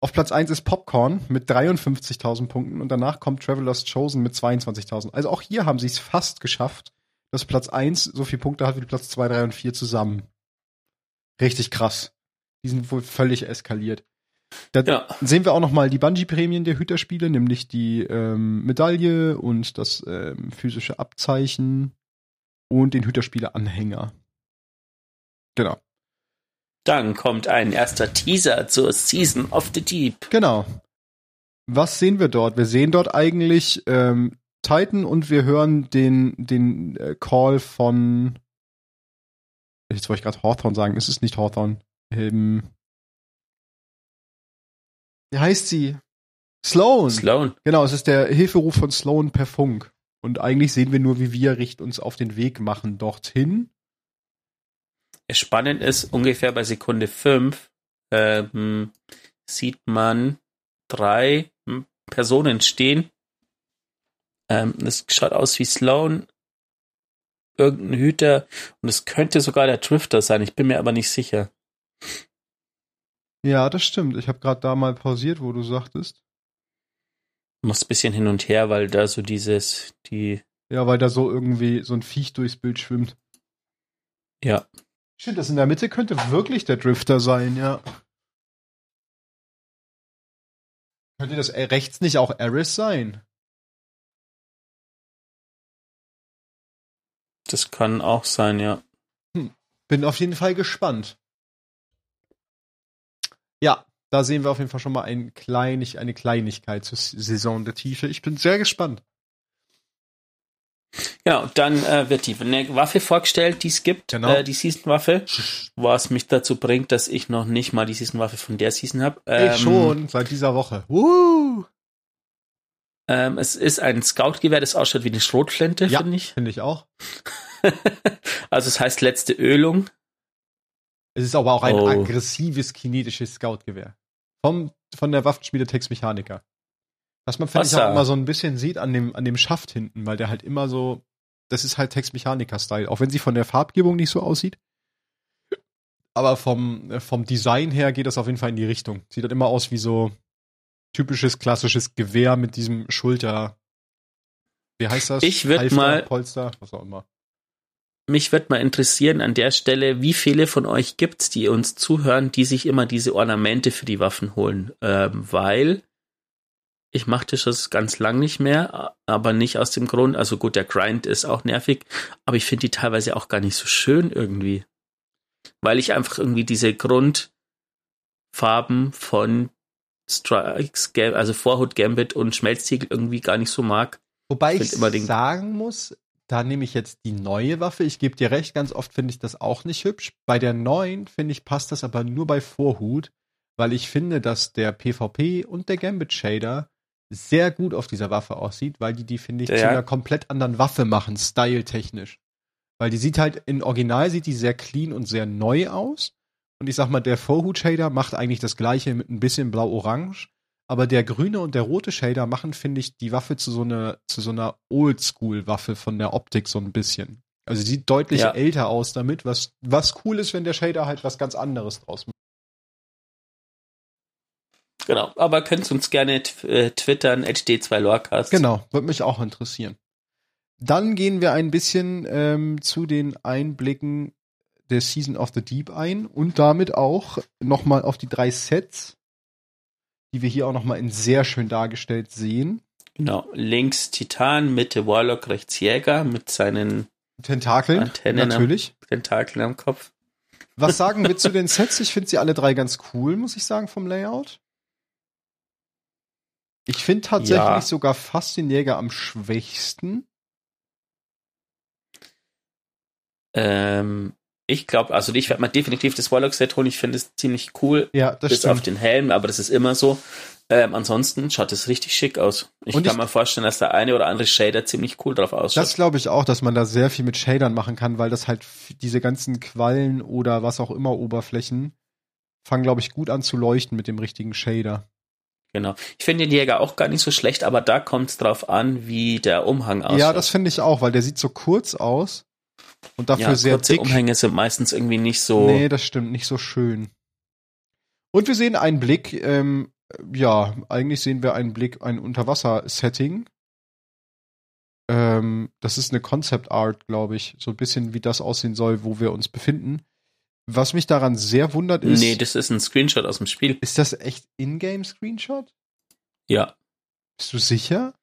Auf Platz eins ist Popcorn mit 53.000 Punkten und danach kommt Traveler's Chosen mit 22.000. Also auch hier haben sie es fast geschafft, dass Platz eins so viele Punkte hat wie Platz zwei, drei und vier zusammen. Richtig krass. Die sind wohl völlig eskaliert. Da ja. sehen wir auch noch mal die Bungee-Prämien der Hüterspiele, nämlich die ähm, Medaille und das ähm, physische Abzeichen und den Hüterspiele-Anhänger. Genau. Dann kommt ein erster Teaser zur Season of the Deep. Genau. Was sehen wir dort? Wir sehen dort eigentlich ähm, Titan und wir hören den, den äh, Call von. Jetzt wollte ich gerade Hawthorne sagen, ist es nicht Hawthorne. Ähm, wie heißt sie? Sloan. Sloan. Genau, es ist der Hilferuf von Sloan per Funk. Und eigentlich sehen wir nur, wie wir richten uns auf den Weg machen dorthin. Spannend ist, ungefähr bei Sekunde 5 ähm, sieht man drei Personen stehen. Ähm, das schaut aus wie Sloan, irgendein Hüter und es könnte sogar der Drifter sein, ich bin mir aber nicht sicher. Ja, das stimmt. Ich habe gerade da mal pausiert, wo du sagtest. Muss ein bisschen hin und her, weil da so dieses, die. Ja, weil da so irgendwie so ein Viech durchs Bild schwimmt. Ja. Stimmt, das in der Mitte könnte wirklich der Drifter sein, ja. Könnte das rechts nicht auch Eris sein? Das kann auch sein, ja. Hm. Bin auf jeden Fall gespannt. Ja, da sehen wir auf jeden Fall schon mal ein Kleinig, eine Kleinigkeit zur Saison der Tiefe. Ich bin sehr gespannt. Genau, dann äh, wird die eine Waffe vorgestellt, die es gibt, genau. äh, die Season-Waffe, [laughs] was mich dazu bringt, dass ich noch nicht mal die Season-Waffe von der Season habe. Ähm, ich schon, seit dieser Woche. Woo! Ähm, es ist ein Scout-Gewehr, das ausschaut wie eine Schrotflinte, ja, finde ich. finde ich auch. [laughs] also es heißt letzte Ölung. Es ist aber auch ein oh. aggressives kinetisches Scout-Gewehr. Vom, von der Waffenschmiede Tex Mechanica. Was man, finde ich, auch immer so ein bisschen sieht an dem, an dem Schaft hinten, weil der halt immer so, das ist halt Tex Mechanica-Style. Auch wenn sie von der Farbgebung nicht so aussieht. Aber vom, vom Design her geht das auf jeden Fall in die Richtung. Sieht halt immer aus wie so typisches klassisches Gewehr mit diesem Schulter. Wie heißt das? Ich würde mal Polster, was auch immer. Mich würde mal interessieren an der Stelle, wie viele von euch gibt's, die uns zuhören, die sich immer diese Ornamente für die Waffen holen, ähm, weil ich machte das ganz lang nicht mehr, aber nicht aus dem Grund, also gut, der Grind ist auch nervig, aber ich finde die teilweise auch gar nicht so schön irgendwie. Weil ich einfach irgendwie diese Grundfarben von Strikes, also Vorhut, Gambit und Schmelztiegel irgendwie gar nicht so mag. Wobei ich, ich sagen muss, da nehme ich jetzt die neue Waffe. Ich gebe dir recht, ganz oft finde ich das auch nicht hübsch. Bei der neuen, finde ich, passt das aber nur bei Vorhut, weil ich finde, dass der PvP und der Gambit Shader sehr gut auf dieser Waffe aussieht, weil die die, finde ich, ja. zu einer komplett anderen Waffe machen, styletechnisch. Weil die sieht halt, in Original sieht die sehr clean und sehr neu aus. Und ich sag mal, der Vorhut-Shader macht eigentlich das gleiche mit ein bisschen blau-orange. Aber der grüne und der rote Shader machen, finde ich, die Waffe zu so einer, zu so einer Oldschool-Waffe von der Optik so ein bisschen. Also sie sieht deutlich ja. älter aus damit, was, was cool ist, wenn der Shader halt was ganz anderes draus macht. Genau, aber könnt uns gerne äh, twittern, HD2Lorecast. Genau, würde mich auch interessieren. Dann gehen wir ein bisschen ähm, zu den Einblicken der Season of the Deep ein und damit auch nochmal auf die drei Sets die wir hier auch nochmal in sehr schön dargestellt sehen. Genau, links Titan, Mitte Warlock, rechts Jäger mit seinen Tentakeln, Antennen natürlich. Am, Tentakeln am Kopf. Was sagen wir [laughs] zu den Sets? Ich finde sie alle drei ganz cool, muss ich sagen, vom Layout. Ich finde tatsächlich ja. sogar fast den Jäger am schwächsten. Ähm, ich glaube, also ich werde mal definitiv das Warlock-Set holen. Ich finde es ziemlich cool. Ja, das Bis stimmt. auf den Helm, aber das ist immer so. Ähm, ansonsten schaut es richtig schick aus. Ich und kann ich, mir vorstellen, dass der eine oder andere Shader ziemlich cool drauf ausschaut. Das glaube ich auch, dass man da sehr viel mit Shadern machen kann, weil das halt diese ganzen Quallen oder was auch immer Oberflächen fangen, glaube ich, gut an zu leuchten mit dem richtigen Shader. Genau. Ich finde den Jäger auch gar nicht so schlecht, aber da kommt es drauf an, wie der Umhang aussieht. Ja, das finde ich auch, weil der sieht so kurz aus und dafür ja, sehr kurze dick. Umhänge sind meistens irgendwie nicht so. Nee, das stimmt, nicht so schön. Und wir sehen einen Blick ähm, ja, eigentlich sehen wir einen Blick, ein Unterwasser-Setting. Ähm, das ist eine Concept Art, glaube ich. So ein bisschen wie das aussehen soll, wo wir uns befinden. Was mich daran sehr wundert ist. Nee, das ist ein Screenshot aus dem Spiel. Ist das echt Ingame-Screenshot? Ja. Bist du sicher?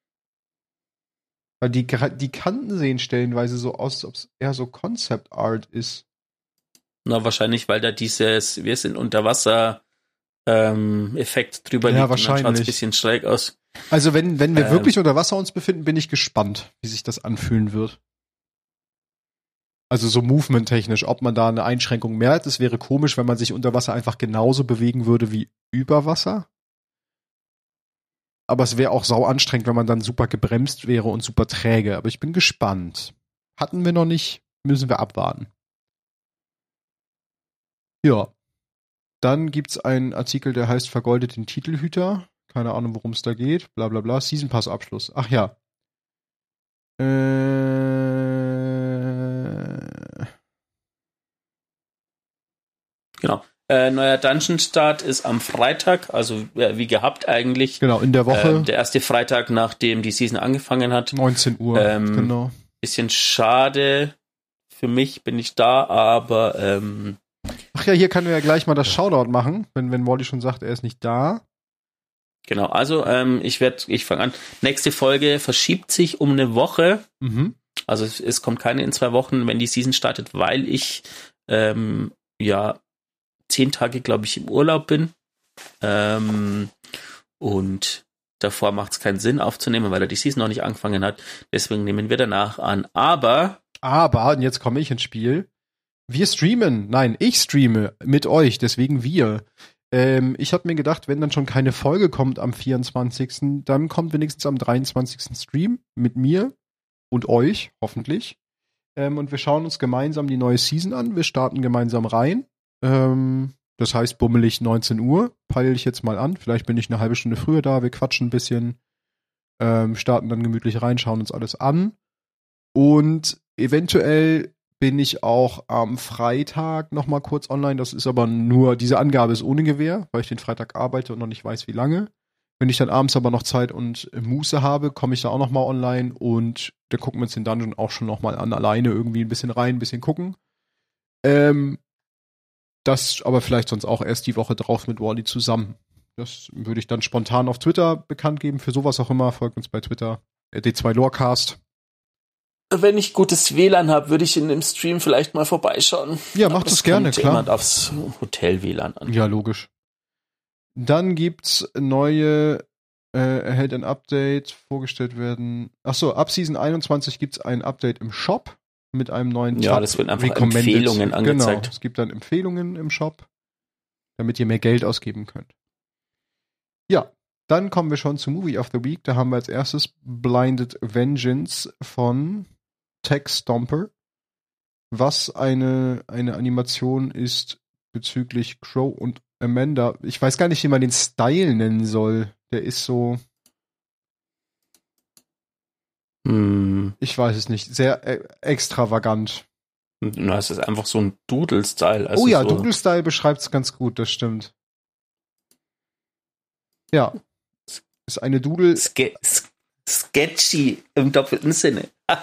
Weil die, die Kanten sehen stellenweise so aus, als ob es eher so Concept Art ist. Na, wahrscheinlich, weil da dieses, wir sind unter Wasser ähm, Effekt drüber ja, liegt. Wahrscheinlich. Und dann ein bisschen schräg aus. Also wenn, wenn wir ähm, wirklich unter Wasser uns befinden, bin ich gespannt, wie sich das anfühlen wird. Also so movement-technisch, ob man da eine Einschränkung mehr hat. Es wäre komisch, wenn man sich unter Wasser einfach genauso bewegen würde wie über Wasser. Aber es wäre auch sau anstrengend, wenn man dann super gebremst wäre und super träge. Aber ich bin gespannt. Hatten wir noch nicht, müssen wir abwarten. Ja. Dann gibt's einen Artikel, der heißt Vergoldet den Titelhüter. Keine Ahnung, worum es da geht. Bla bla bla. Season Pass Abschluss. Ach ja. Äh, genau. Äh, neuer Dungeon Start ist am Freitag, also äh, wie gehabt eigentlich. Genau, in der Woche. Ähm, der erste Freitag, nachdem die Season angefangen hat. 19 Uhr, ähm, genau. Bisschen schade. Für mich bin ich da, aber ähm, Ach ja, hier kann du ja gleich mal das Shoutout machen, wenn, wenn Wally schon sagt, er ist nicht da. Genau, also ähm, ich werde, ich fange an. Nächste Folge verschiebt sich um eine Woche. Mhm. Also es, es, kommt keine in zwei Wochen, wenn die Season startet, weil ich ähm, ja zehn Tage, glaube ich, im Urlaub bin. Ähm, und davor macht es keinen Sinn aufzunehmen, weil er die Season noch nicht angefangen hat. Deswegen nehmen wir danach an. Aber. Aber, und jetzt komme ich ins Spiel. Wir streamen. Nein, ich streame mit euch, deswegen wir. Ähm, ich habe mir gedacht, wenn dann schon keine Folge kommt am 24., dann kommt wenigstens am 23. Stream mit mir und euch, hoffentlich. Ähm, und wir schauen uns gemeinsam die neue Season an. Wir starten gemeinsam rein. Ähm, das heißt, bummelig 19 Uhr, peile ich jetzt mal an. Vielleicht bin ich eine halbe Stunde früher da, wir quatschen ein bisschen, ähm, starten dann gemütlich rein, schauen uns alles an. Und eventuell bin ich auch am Freitag noch mal kurz online. Das ist aber nur, diese Angabe ist ohne Gewehr, weil ich den Freitag arbeite und noch nicht weiß, wie lange. Wenn ich dann abends aber noch Zeit und Muße habe, komme ich da auch noch mal online und da gucken wir uns den Dungeon auch schon noch mal an, alleine irgendwie ein bisschen rein, ein bisschen gucken. Ähm, das aber vielleicht sonst auch erst die Woche drauf mit Wally zusammen. Das würde ich dann spontan auf Twitter bekannt geben. Für sowas auch immer. Folgt uns bei Twitter. D2 Lorecast wenn ich gutes WLAN habe, würde ich in dem Stream vielleicht mal vorbeischauen. Ja, mach das gerne, klar. Jemand aufs Hotel WLAN an. Ja, logisch. Dann gibt's neue äh, erhält ein Update vorgestellt werden. Ach so, ab Season 21 gibt's ein Update im Shop mit einem neuen Ja, das wird einfach Empfehlungen angezeigt. Genau, es gibt dann Empfehlungen im Shop, damit ihr mehr Geld ausgeben könnt. Ja, dann kommen wir schon zu Movie of the Week. Da haben wir als erstes Blinded Vengeance von Tech Stomper, was eine, eine Animation ist bezüglich Crow und Amanda. Ich weiß gar nicht, wie man den Style nennen soll. Der ist so. Hm. Ich weiß es nicht. Sehr äh, extravagant. Na, es ist einfach so ein Doodle-Style. Also oh ja, so Doodle-Style beschreibt es ganz gut, das stimmt. Ja. Ist eine Doodle. Ske sketchy im doppelten Sinne. [laughs]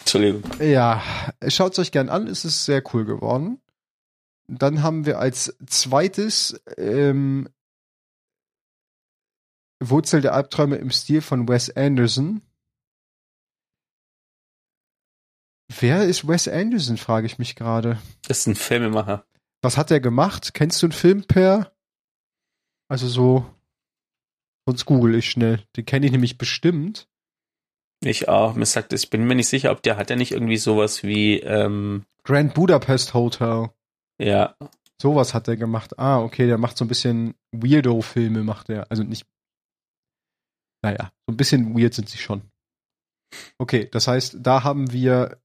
Entschuldigung. Ja, schaut es euch gern an, es ist sehr cool geworden. Dann haben wir als zweites ähm, Wurzel der Albträume im Stil von Wes Anderson. Wer ist Wes Anderson, frage ich mich gerade. Das ist ein Filmemacher. Was hat er gemacht? Kennst du einen Film per? Also so. Sonst google ich schnell. Den kenne ich nämlich bestimmt. Ich auch. Mir sagt, ich bin mir nicht sicher, ob der hat ja nicht irgendwie sowas wie ähm, Grand Budapest Hotel. ja. Sowas hat er gemacht. Ah, okay, der macht so ein bisschen Weirdo-Filme, macht er. Also nicht. Naja, so ein bisschen weird sind sie schon. Okay, das heißt, da haben wir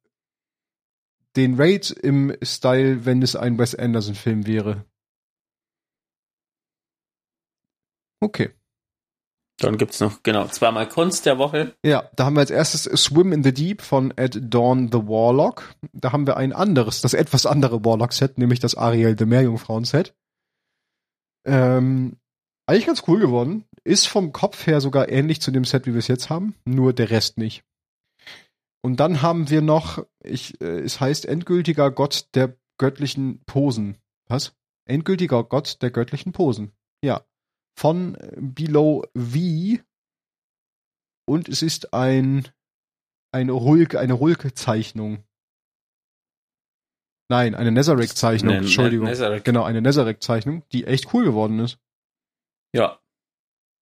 den Raid im Style, wenn es ein Wes Anderson-Film wäre. Okay. Dann gibt's noch, genau, zweimal Kunst der Woche. Ja, da haben wir als erstes Swim in the Deep von Ed Dawn the Warlock. Da haben wir ein anderes, das etwas andere Warlock-Set, nämlich das Ariel the Meerjungfrauen-Set. Ähm, eigentlich ganz cool geworden. Ist vom Kopf her sogar ähnlich zu dem Set, wie wir es jetzt haben, nur der Rest nicht. Und dann haben wir noch, ich, äh, es heißt endgültiger Gott der göttlichen Posen. Was? Endgültiger Gott der göttlichen Posen. Ja. Von äh, Below V. Und es ist ein, eine Hulk, eine Hulk-Zeichnung. Nein, eine Nezarek-Zeichnung, Ne- Entschuldigung. Ne- Nezarek. Genau, eine Nezarek-Zeichnung, die echt cool geworden ist. Ja.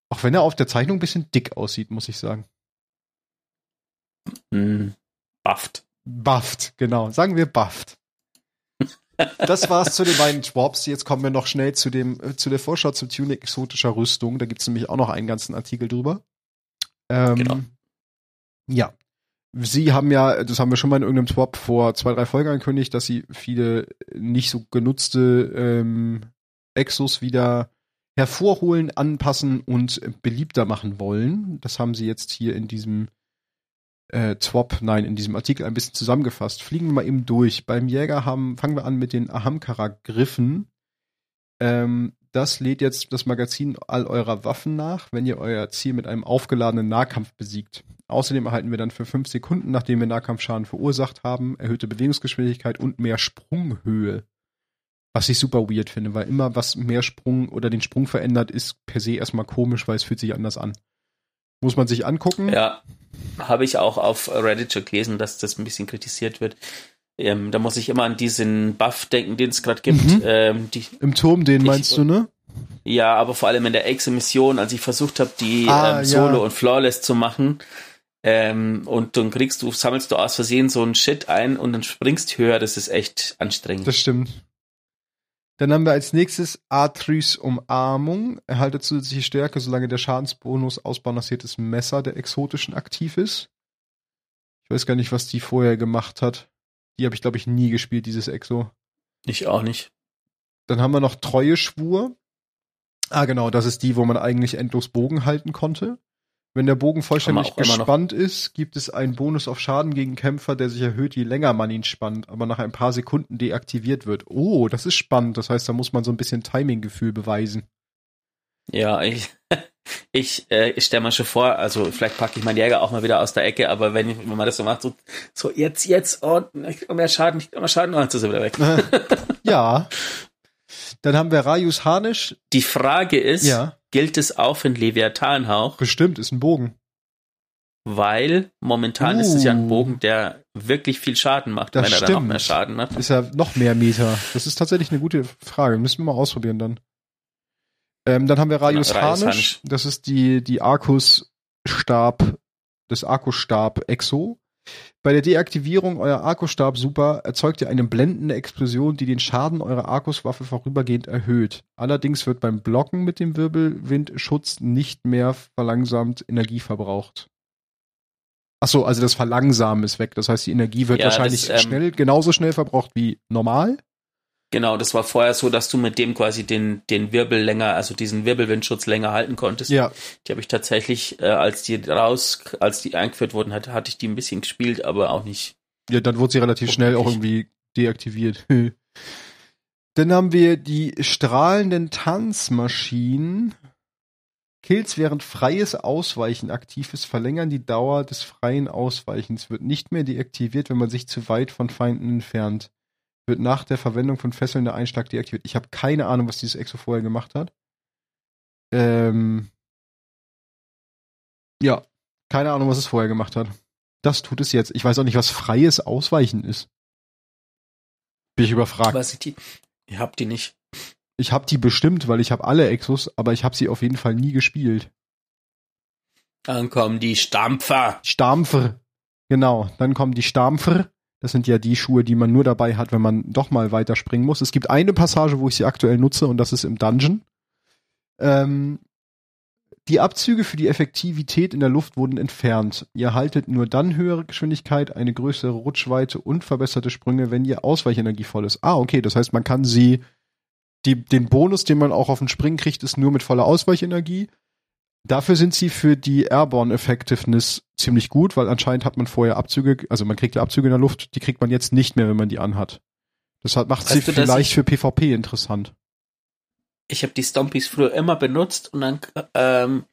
Auch wenn er auf der Zeichnung ein bisschen dick aussieht, muss ich sagen. Hm. Bufft. Bufft, genau. Sagen wir bufft. [laughs] Das war's zu den beiden Schwabs. Jetzt kommen wir noch schnell zu dem, äh, zu der Vorschau zum Tunic exotischer Rüstung. Da gibt's nämlich auch noch einen ganzen Artikel drüber. Ähm, Genau. Ja. Sie haben ja, das haben wir schon mal in irgendeinem Swap vor zwei, drei Folgen angekündigt, dass sie viele nicht so genutzte ähm, Exos wieder hervorholen, anpassen und beliebter machen wollen. Das haben sie jetzt hier in diesem äh, Swap, nein, in diesem Artikel ein bisschen zusammengefasst. Fliegen wir mal eben durch. Beim Jäger haben, fangen wir an mit den Ahamkara-Griffen. Ähm, das lädt jetzt das Magazin all eurer Waffen nach, wenn ihr euer Ziel mit einem aufgeladenen Nahkampf besiegt. Außerdem erhalten wir dann für fünf Sekunden, nachdem wir Nahkampfschaden verursacht haben, erhöhte Bewegungsgeschwindigkeit und mehr Sprunghöhe. Was ich super weird finde, weil immer was mehr Sprung oder den Sprung verändert, ist per se erstmal komisch, weil es fühlt sich anders an. Muss man sich angucken. Ja. Habe ich auch auf Reddit schon gelesen, dass das ein bisschen kritisiert wird. Ähm, da muss ich immer an diesen Buff denken, den es gerade gibt. Mhm. Ähm, die, Im Turm, den Ich- meinst du, ne? ja, aber vor allem in der Exe-Mission, als ich versucht habe, die Ah, ähm, Solo ja. und Flawless zu machen. Ähm, und dann kriegst du, sammelst du aus Versehen so einen Shit ein und dann springst höher. Das ist echt anstrengend. Das stimmt. Dann haben wir als nächstes Atrys Umarmung. Erhalte zusätzliche Stärke, solange der Schadensbonus ausbalanciertes Messer der Exotischen aktiv ist. Ich weiß gar nicht, was die vorher gemacht hat. Die habe ich, glaube ich, nie gespielt, dieses Exo. ich auch nicht. Dann haben wir noch Treueschwur. Ah, genau, das ist die, wo man eigentlich endlos Bogen halten konnte. Wenn der Bogen vollständig gespannt ist, gibt es einen Bonus auf Schaden gegen Kämpfer, der sich erhöht, je länger man ihn spannt, aber nach ein paar Sekunden deaktiviert wird. Oh, das ist spannend. Das heißt, da muss man so ein bisschen Timinggefühl beweisen. Ja, ich, [laughs] ich, äh, ich stelle mir schon vor, also vielleicht packe ich meinen Jäger auch mal wieder aus der Ecke, aber wenn, wenn man das so macht, so, so jetzt, jetzt, oh, ich krieg mehr Schaden, ich krieg mehr Schaden, oh, jetzt ist er wieder weg. [laughs] ja. [laughs] Dann haben wir Rajus Harnisch. Die Frage ist, Ja, gilt es auch für den Leviathanhauch? bestimmt, ist ein Bogen. Weil momentan ist es ja ein Uh. Bogen, der wirklich viel Schaden macht, Das wenn er dann noch stimmt. mehr Schaden macht. Ist ja noch mehr Meter. Das ist tatsächlich eine gute Frage. Müssen wir mal ausprobieren dann. Ähm, dann haben wir Harnisch. Harnisch. Das ist die, die Arkus-Stab, das Arkus-Stab Exo. Bei der Deaktivierung eurer Arkus-Stab Super erzeugt ihr eine blendende Explosion, die den Schaden eurer Arkus-Waffe vorübergehend erhöht. Allerdings wird beim Blocken mit dem Wirbelwindschutz nicht mehr verlangsamt Energie verbraucht. Ach so, also das Verlangsamen ist weg. Das heißt, die Energie wird Ja, wahrscheinlich das, ähm, schnell, genauso schnell verbraucht wie normal. Genau, das war vorher so, dass du mit dem quasi den, den Wirbel länger, also diesen Wirbelwindschutz länger halten konntest. Ja, Die habe ich tatsächlich, äh, als die raus, als die eingeführt wurden, hatte, hatte ich die ein bisschen gespielt, aber auch nicht. ja, dann wurde sie relativ schnell auch irgendwie deaktiviert. [laughs] Dann haben wir die strahlenden Tanzmaschinen. Kills während freies Ausweichen aktiv ist, verlängern die Dauer des freien Ausweichens, wird nicht mehr deaktiviert, wenn man sich zu weit von Feinden entfernt. Wird nach der Verwendung von fesselnder Einschlag deaktiviert. Ich habe keine Ahnung, was dieses Exo vorher gemacht hat. Ähm, ja, keine Ahnung, was es vorher gemacht hat. Das tut es jetzt. Ich weiß auch nicht, was freies Ausweichen ist. Bin ich überfragt. Was ich die, ihr habt die nicht. Ich habe die bestimmt, weil ich habe alle Exos, aber ich habe sie auf jeden Fall nie gespielt. Dann kommen die Stampfer. Stampfer. Genau, dann kommen die Stampfer. Das sind ja die Schuhe, die man nur dabei hat, wenn man doch mal weiter springen muss. Es gibt eine Passage, wo ich sie aktuell nutze und das ist im Dungeon. Ähm, die Abzüge für die Effektivität in der Luft wurden entfernt. Ihr erhaltet nur dann höhere Geschwindigkeit, eine größere Rutschweite und verbesserte Sprünge, wenn ihr Ausweichenergie voll ist. Ah, okay, das heißt, man kann sie, die, den Bonus, den man auch auf den Springen kriegt, ist nur mit voller Ausweichenergie. Dafür sind sie für die Airborne Effectiveness ziemlich gut, weil anscheinend hat man vorher Abzüge, also man kriegt ja Abzüge in der Luft, die kriegt man jetzt nicht mehr, wenn man die anhat. Deshalb macht weißt sie du, vielleicht für PvP interessant. Ich habe die Stompies früher immer benutzt und dann ähm,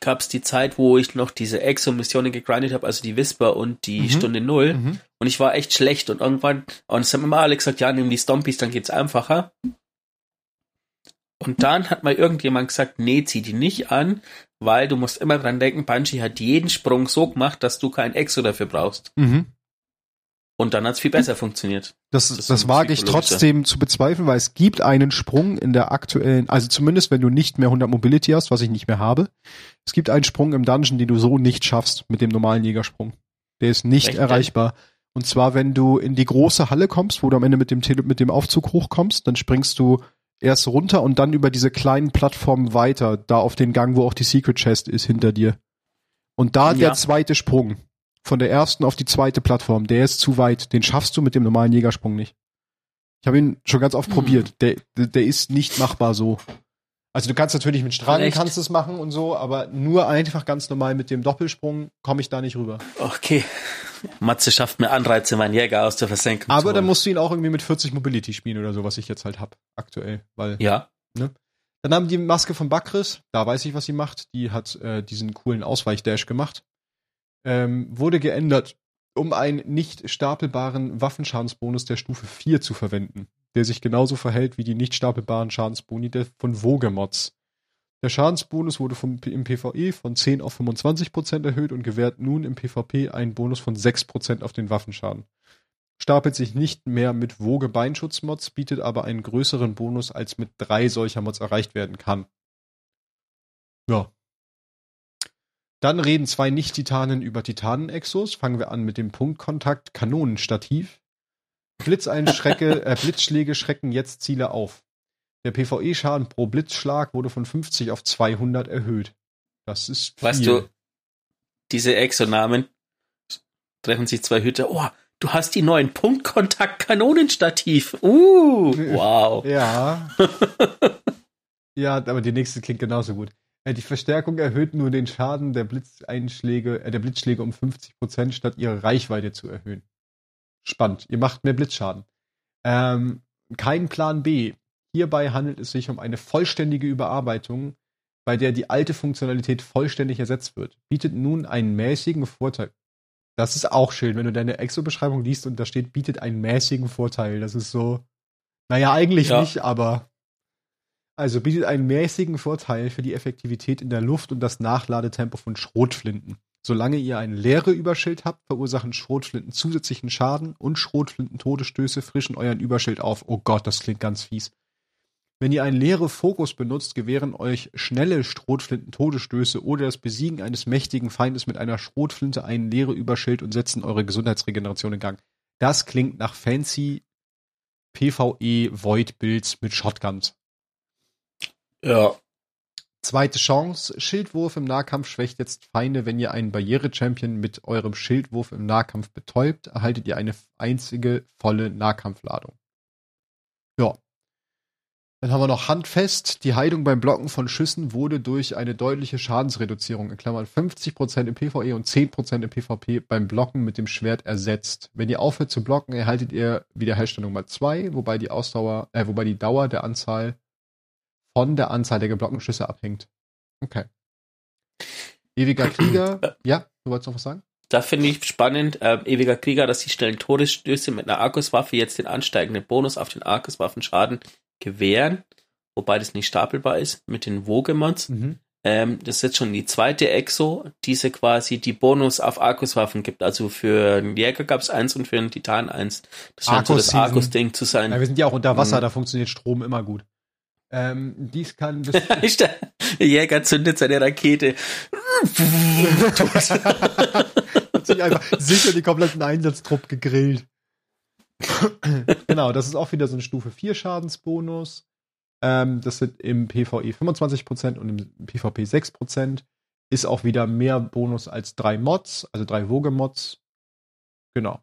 gab es die Zeit, wo ich noch diese Exo-Missionen gegrindet habe, also die Whisper und die mhm. Stunde Null. Mhm. Und ich war echt schlecht und irgendwann, und es haben immer alle gesagt, ja, nimm die Stompies, dann geht's einfacher. Und dann hat mal irgendjemand gesagt, nee, zieh die nicht an, weil du musst immer dran denken, Bungie hat jeden Sprung so gemacht, dass du kein Exo dafür brauchst. Mhm. Und dann hat's viel besser funktioniert. Das, das, das wage ich trotzdem zu bezweifeln, weil es gibt einen Sprung in der aktuellen, also zumindest wenn du nicht mehr 100 Mobility hast, was ich nicht mehr habe, es gibt einen Sprung im Dungeon, den du so nicht schaffst mit dem normalen Jägersprung. Der ist nicht Echt? erreichbar. Und zwar, wenn du in die große Halle kommst, wo du am Ende mit dem, Tele mit dem Aufzug hochkommst, dann springst du erst runter und dann über diese kleinen Plattformen weiter, da auf den Gang, wo auch die Secret Chest ist hinter dir. Und da ja. der zweite Sprung von der ersten auf die zweite Plattform, der ist zu weit. Den schaffst du mit dem normalen Jägersprung nicht. Ich habe ihn schon ganz oft hm. probiert. Der, der ist nicht machbar so. Also du kannst natürlich mit Strang Echt? kannst es machen und so, aber nur einfach ganz normal mit dem Doppelsprung komme ich da nicht rüber. Okay. Matze schafft mir Anreize, meinen Jäger aus der Versenkung Aber dann musst du ihn auch irgendwie mit 40 Mobility spielen oder so, was ich jetzt halt hab aktuell, weil Ja. Ne? Dann haben die Maske von Bakris, da weiß ich, was sie macht. Die hat äh, diesen coolen Ausweichdash gemacht. Ähm, wurde geändert, um einen nicht stapelbaren Waffenschadensbonus der Stufe 4 zu verwenden der sich genauso verhält wie die nicht stapelbaren Schadensboni der von Vogemods. Der Schadensbonus wurde vom, im PvE von 10 auf 25% erhöht und gewährt nun im PvP einen Bonus von 6% auf den Waffenschaden. Stapelt sich nicht mehr mit Woge Beinschutzmods, bietet aber einen größeren Bonus, als mit drei solcher Mods erreicht werden kann. Ja. Dann reden zwei Nicht-Titanen über Titanen-Exos. Fangen wir an mit dem Punktkontakt Kanonenstativ. Blitzeinschrecke, [laughs] äh, Blitzschläge schrecken jetzt Ziele auf. Der PvE-Schaden pro Blitzschlag wurde von 50 auf 200 erhöht. Das ist viel. Weißt du, diese Exonamen treffen sich zwei Hüter. Oh, du hast die neuen Punktkontakt-Kanonenstativ. Uh, wow. [laughs] Ja. [laughs] ja, aber die nächste klingt genauso gut. Äh, die Verstärkung erhöht nur den Schaden der Blitzeinschläge, äh, der Blitzschläge um 50% statt ihre Reichweite zu erhöhen spannend. Ihr macht mehr Blitzschaden. Ähm, kein Plan B. Hierbei handelt es sich um eine vollständige Überarbeitung, bei der die alte Funktionalität vollständig ersetzt wird. Bietet nun einen mäßigen Vorteil. Das ist auch schön, wenn du deine Exo-Beschreibung liest und da steht, bietet einen mäßigen Vorteil. Das ist so, naja, eigentlich ja. nicht, aber also bietet einen mäßigen Vorteil für die Effektivität in der Luft und das Nachladetempo von Schrotflinten. Solange ihr ein leere Überschild habt, verursachen Schrotflinten zusätzlichen Schaden und Schrotflinten-Todesstöße frischen euren Überschild auf. Oh Gott, das klingt ganz fies. Wenn ihr einen leere Fokus benutzt, gewähren euch schnelle Schrotflinten-Todesstöße oder das Besiegen eines mächtigen Feindes mit einer Schrotflinte einen leere Überschild und setzen eure Gesundheitsregeneration in Gang. Das klingt nach fancy PvE Void Builds mit Shotguns. Ja, Zweite Chance, Schildwurf im Nahkampf schwächt jetzt Feinde. Wenn ihr einen Barriere-Champion mit eurem Schildwurf im Nahkampf betäubt, erhaltet ihr eine einzige volle Nahkampfladung. Ja. Dann haben wir noch handfest. Die Heilung beim Blocken von Schüssen wurde durch eine deutliche Schadensreduzierung, in Klammern 50% im PvE und 10% im PvP beim Blocken mit dem Schwert ersetzt. Wenn ihr aufhört zu blocken, erhaltet ihr Wiederherstellung mal 2, wobei die Ausdauer, äh, wobei die Dauer der Anzahl von der Anzahl der geblockten Schüsse abhängt. Okay. Ewiger [clears throat] Krieger, ja, du wolltest noch was sagen? Da finde ich spannend, äh, Ewiger Krieger, dass die schnellen Todesstöße mit einer Arkuswaffe jetzt den ansteigenden Bonus auf den Arkuswaffenschaden gewähren, wobei das nicht stapelbar ist mit den Wogemods. Mhm. Ähm, das ist jetzt schon die zweite Exo, diese quasi die Bonus auf Arkuswaffen gibt. Also für einen Jäger gab es eins und für einen Titan eins. Das scheint so das Arkus-Ding zu sein. Ja, wir sind ja auch unter Wasser, mhm. da funktioniert Strom immer gut. Ähm, dies kann [laughs] bis der Jäger zündet seine Rakete. [laughs] Hat sich einfach sicher die kompletten Einsatztrupp gegrillt. [clears throat] genau, das ist auch wieder so ein Stufe 4 Schadensbonus. Ähm, das sind im PvE 25% und im PvP 6%. Ist auch wieder mehr Bonus als drei Mods, also drei Woge-Mods. Genau.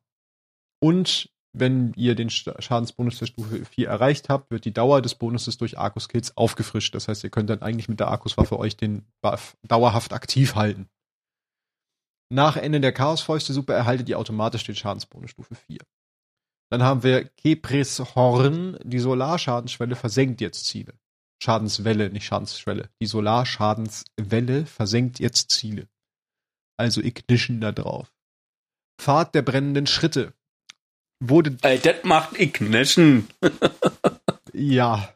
Und wenn ihr den Schadensbonus der Stufe 4 erreicht habt, wird die Dauer des Bonuses durch Arkus-Kills aufgefrischt. Das heißt, ihr könnt dann eigentlich mit der Arkus-Waffe euch den Buff dauerhaft aktiv halten. Nach Ende der Chaosfäuste-Suppe erhaltet ihr automatisch den Schadensbonus Stufe 4. Dann haben wir Kepris Horn. Die Solarschadensschwelle versenkt jetzt Ziele. Schadenswelle, nicht Schadensschwelle. Die Solarschadenswelle versenkt jetzt Ziele. Also Ignition da drauf. Pfad der brennenden Schritte. Wurde. Ey, das macht Ignition. [laughs] ja.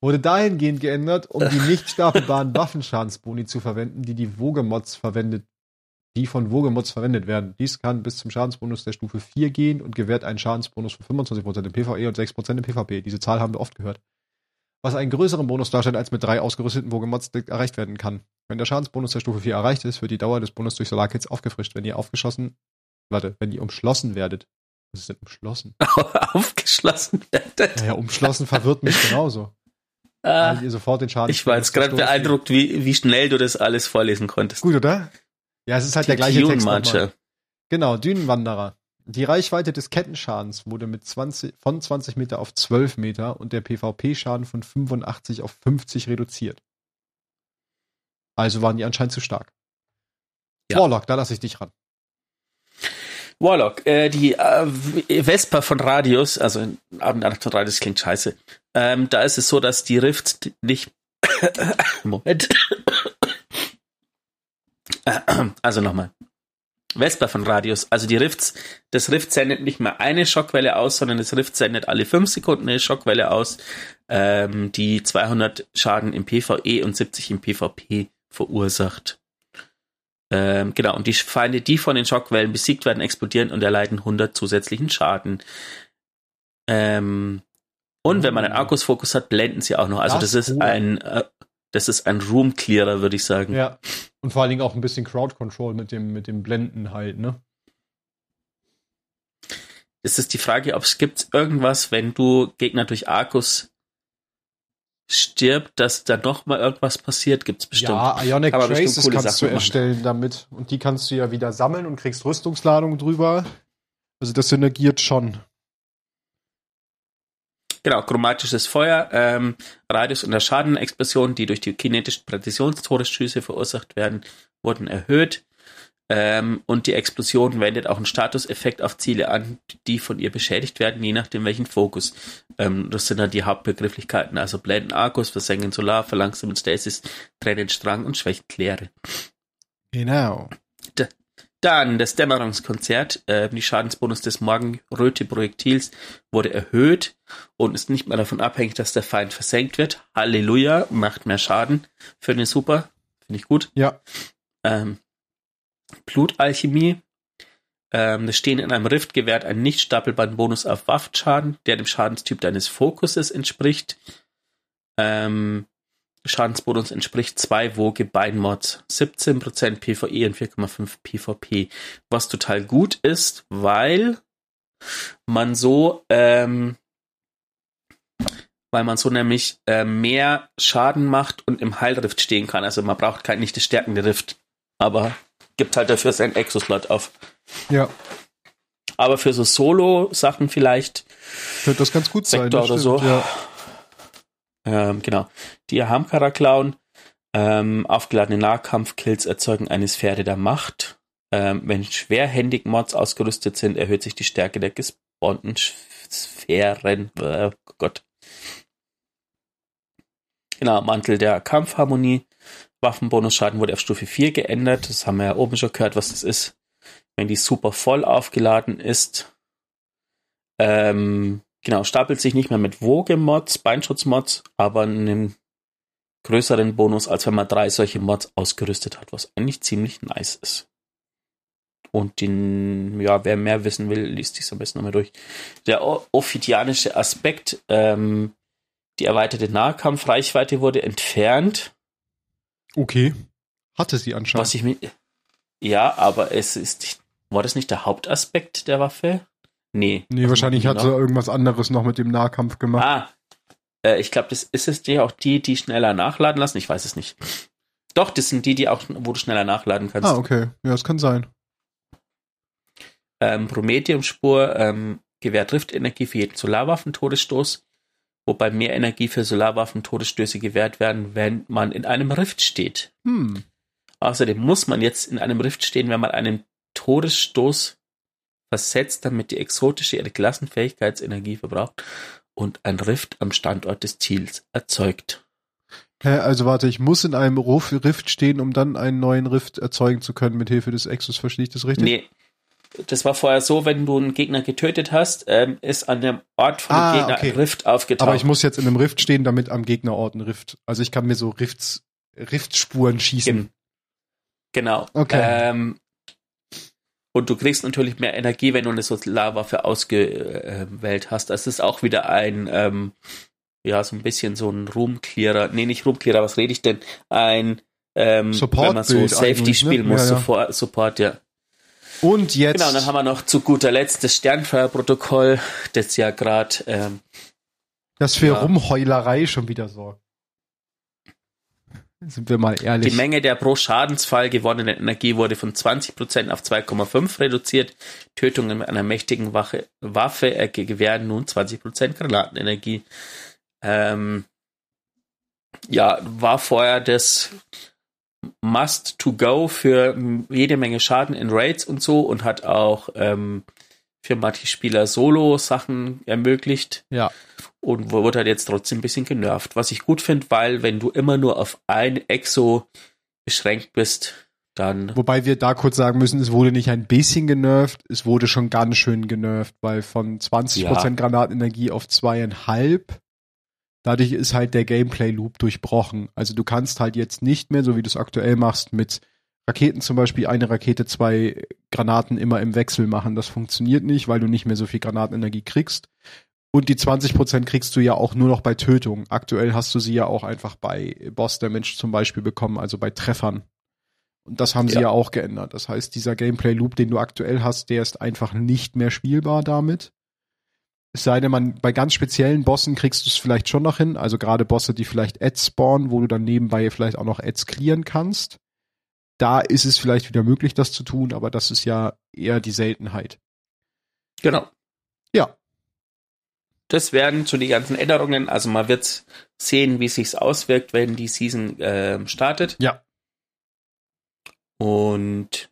Wurde dahingehend geändert, um die nicht stapelbaren [laughs] Waffenschadensboni zu verwenden, die die Wogemods verwendet die von Wogemods verwendet werden. Dies kann bis zum Schadensbonus der Stufe 4 gehen und gewährt einen Schadensbonus von 25% im PvE und 6% im PvP. Diese Zahl haben wir oft gehört. Was einen größeren Bonus darstellt, als mit drei ausgerüsteten Wogemods erreicht werden kann. Wenn der Schadensbonus der Stufe 4 erreicht ist, wird die Dauer des Bonus durch Solarkits aufgefrischt. Wenn ihr aufgeschossen, warte, wenn ihr umschlossen werdet. Was ist denn umschlossen? [laughs] aufgeschlossen werdet? Naja, umschlossen verwirrt mich genauso. [laughs] Ah, ihr sofort den Schaden. Ich war jetzt gerade beeindruckt, wie, wie schnell du das alles vorlesen konntest. Gut, oder? Ja, es ist halt die der gleiche Text. Nochmal. Genau, Dünenwanderer. Die Reichweite des Kettenschadens wurde mit 20, von 20 Meter auf 12 Meter und der PvP-Schaden von 85 auf 50 reduziert. Also waren die anscheinend zu stark. Ja. Warlock, da lasse ich dich ran. Warlock, äh, die äh, Vespa von Radius, also Abendnacht von Radius klingt scheiße. Ähm, da ist es so, dass die Rift nicht. [coughs] Moment. [coughs] Also nochmal. Vespa von Radius, also die Rifts, das Rift sendet nicht mehr eine Schockwelle aus, sondern das Rift sendet alle fünf Sekunden eine Schockwelle aus, ähm, die 200 Schaden im PvE und 70 im PvP verursacht. Ähm, genau, und die Feinde, die von den Schockwellen besiegt werden, explodieren und erleiden 100 zusätzlichen Schaden. Ähm, und wenn man einen Akkusfokus hat, blenden sie auch noch. Also das, das ist cool. ein äh, das ist ein Room Clearer, würde ich sagen. Ja. Und vor allen Dingen auch ein bisschen Crowd Control mit dem, mit dem Blenden halt, ne? Es ist die Frage, ob es gibt irgendwas, wenn du Gegner durch Arkus stirbt, dass da noch mal irgendwas passiert, gibt's bestimmt. Ja, Ionic Traces kannst Sachen du erstellen machen. damit und die kannst du ja wieder sammeln und kriegst Rüstungsladung drüber. Also das synergiert schon. Genau, chromatisches Feuer, ähm, Radius und der Schadenexplosion, die durch die kinetischen Präzisionstodesschüsse verursacht werden, wurden erhöht. Ähm, und die Explosion wendet auch einen Statuseffekt auf Ziele an, die von ihr beschädigt werden, je nachdem welchen Fokus. Ähm, das sind dann die Hauptbegrifflichkeiten, also Blenden Argus, Versengen Solar, Verlangsamen Stasis, Trennen Strang und Schwächen Kläre. Genau. D dann das Dämmerungskonzert. Äh, die Schadensbonus des Morgenröte-Projektils wurde erhöht und ist nicht mehr davon abhängig, dass der Feind versenkt wird. Halleluja, macht mehr Schaden. Finde ich super. Finde ich gut. Ja. Ähm, Blutalchemie. Ähm, Stehen in einem Rift gewährt einen nicht stapelbaren Bonus auf Waffenschaden, der dem Schadenstyp deines Fokuses entspricht. Ähm, Schadensbonus entspricht zwei Woge Beinmods, 17% PvE und 4,5 PvP, was total gut ist, weil man so, ähm, weil man so nämlich äh, mehr Schaden macht und im Heilrift stehen kann. Also man braucht kein nicht das stärkende Rift, aber gibt halt dafür sein Exoslot auf. Ja. Aber für so Solo-Sachen vielleicht. Könnte das ganz gut sein. Sektor oder stimmt, so. Ja. Ähm, genau. Die Ahamkara klauen. Ähm, aufgeladene Nahkampfkills erzeugen eine Sphäre der Macht. Ähm, wenn schwerhändig Mods ausgerüstet sind, erhöht sich die Stärke der gespawnten Sphären. Äh, Gott. Genau, Mantel der Kampfharmonie. Waffenbonusschaden wurde auf Stufe 4 geändert. Das haben wir ja oben schon gehört, was das ist. Wenn die super voll aufgeladen ist. Ähm, Genau, stapelt sich nicht mehr mit Woge-Mods, Beinschutzmods, aber einem größeren Bonus, als wenn man drei solche Mods ausgerüstet hat, was eigentlich ziemlich nice ist. Und den, ja, wer mehr wissen will, liest sich am besten nochmal durch. Der ophidianische Aspekt, ähm, die erweiterte Nahkampfreichweite wurde entfernt. Okay. Hatte sie anscheinend. Was ich mir, ja, aber es ist, war das nicht der Hauptaspekt der Waffe? Nee. Nee, wahrscheinlich hat sie irgendwas anderes noch mit dem Nahkampf gemacht. Ah, äh, ich glaube, das ist es die auch die, die schneller nachladen lassen. Ich weiß es nicht. Doch, das sind die, die auch, wo du schneller nachladen kannst. Ah, okay. Ja, das kann sein. Ähm, Prometheum-Spur ähm, gewährt Riftenergie für jeden Solarwaffen-Todesstoß, wobei mehr Energie für Solarwaffen-Todesstöße gewährt werden, wenn man in einem Rift steht. Hm. Außerdem muss man jetzt in einem Rift stehen, wenn man einen Todesstoß versetzt, damit die exotische ihre Klassenfähigkeitsenergie verbraucht und ein Rift am Standort des Ziels erzeugt. Hä, also warte, ich muss in einem Rift stehen, um dann einen neuen Rift erzeugen zu können mit Hilfe des Exos. Verstehe ich das richtig? Nee. Das war vorher so, wenn du einen Gegner getötet hast, ähm, ist an dem Ort von dem Ah, Gegner okay. ein Rift aufgetaucht. Aber ich muss jetzt in einem Rift stehen, damit am Gegnerort ein Rift. Also ich kann mir so Rifts, Riftspuren schießen. Gen- Genau. Okay. Ähm, und du kriegst natürlich mehr Energie, wenn du eine Solarwaffe ausgewählt hast. Das ist auch wieder ein, ähm, ja, so ein bisschen so ein Roomclearer. Nee, nicht Roomclearer, was rede ich denn? Ein, ähm, Support wenn man so Safety ne? spielen muss, Ja, ja. Support, ja. Und jetzt. Genau, dann haben wir noch zu guter Letzt das Sternfeuerprotokoll, das ja gerade, ähm, das für Ja. Rumheulerei schon wieder sorgt. Sind wir mal ehrlich. Die Menge der pro Schadensfall gewonnenen Energie wurde von 20% auf 2,5 reduziert. Tötungen mit einer mächtigen Wache, Waffe äh, gewähren nun 20% Granatenenergie. Ähm, ja, war vorher das Must to go für jede Menge Schaden in Raids und so und hat auch ähm, für manche Spieler Solo-Sachen ermöglicht ja. und wurde halt jetzt trotzdem ein bisschen genervt. Was ich gut finde, weil wenn du immer nur auf ein Exo beschränkt bist, dann Wobei wir da kurz sagen müssen, es wurde nicht ein bisschen genervt, es wurde schon ganz schön genervt, weil von 20% Ja. Granatenenergie auf zweieinhalb, dadurch ist halt der Gameplay-Loop durchbrochen. Also du kannst halt jetzt nicht mehr, so wie du es aktuell machst, mit Raketen zum Beispiel eine Rakete, zwei Granaten immer im Wechsel machen. Das funktioniert nicht, weil du nicht mehr so viel Granatenenergie kriegst. Und die 20% kriegst du ja auch nur noch bei Tötung. Aktuell hast du sie ja auch einfach bei Boss Damage zum Beispiel bekommen, also bei Treffern. Und das haben sie Ja. ja auch geändert. Das heißt, dieser Gameplay-Loop, den du aktuell hast, der ist einfach nicht mehr spielbar damit. Es sei denn, man, bei ganz speziellen Bossen kriegst du es vielleicht schon noch hin. Also gerade Bosse, die vielleicht Ads spawnen, wo du dann nebenbei vielleicht auch noch Ads clearen kannst. Da ist es vielleicht wieder möglich, das zu tun, aber das ist ja eher die Seltenheit. genau. Ja. Das werden zu die ganzen Änderungen. Also man wird sehen, wie sich's auswirkt, wenn die Season ähm, startet. Ja. Und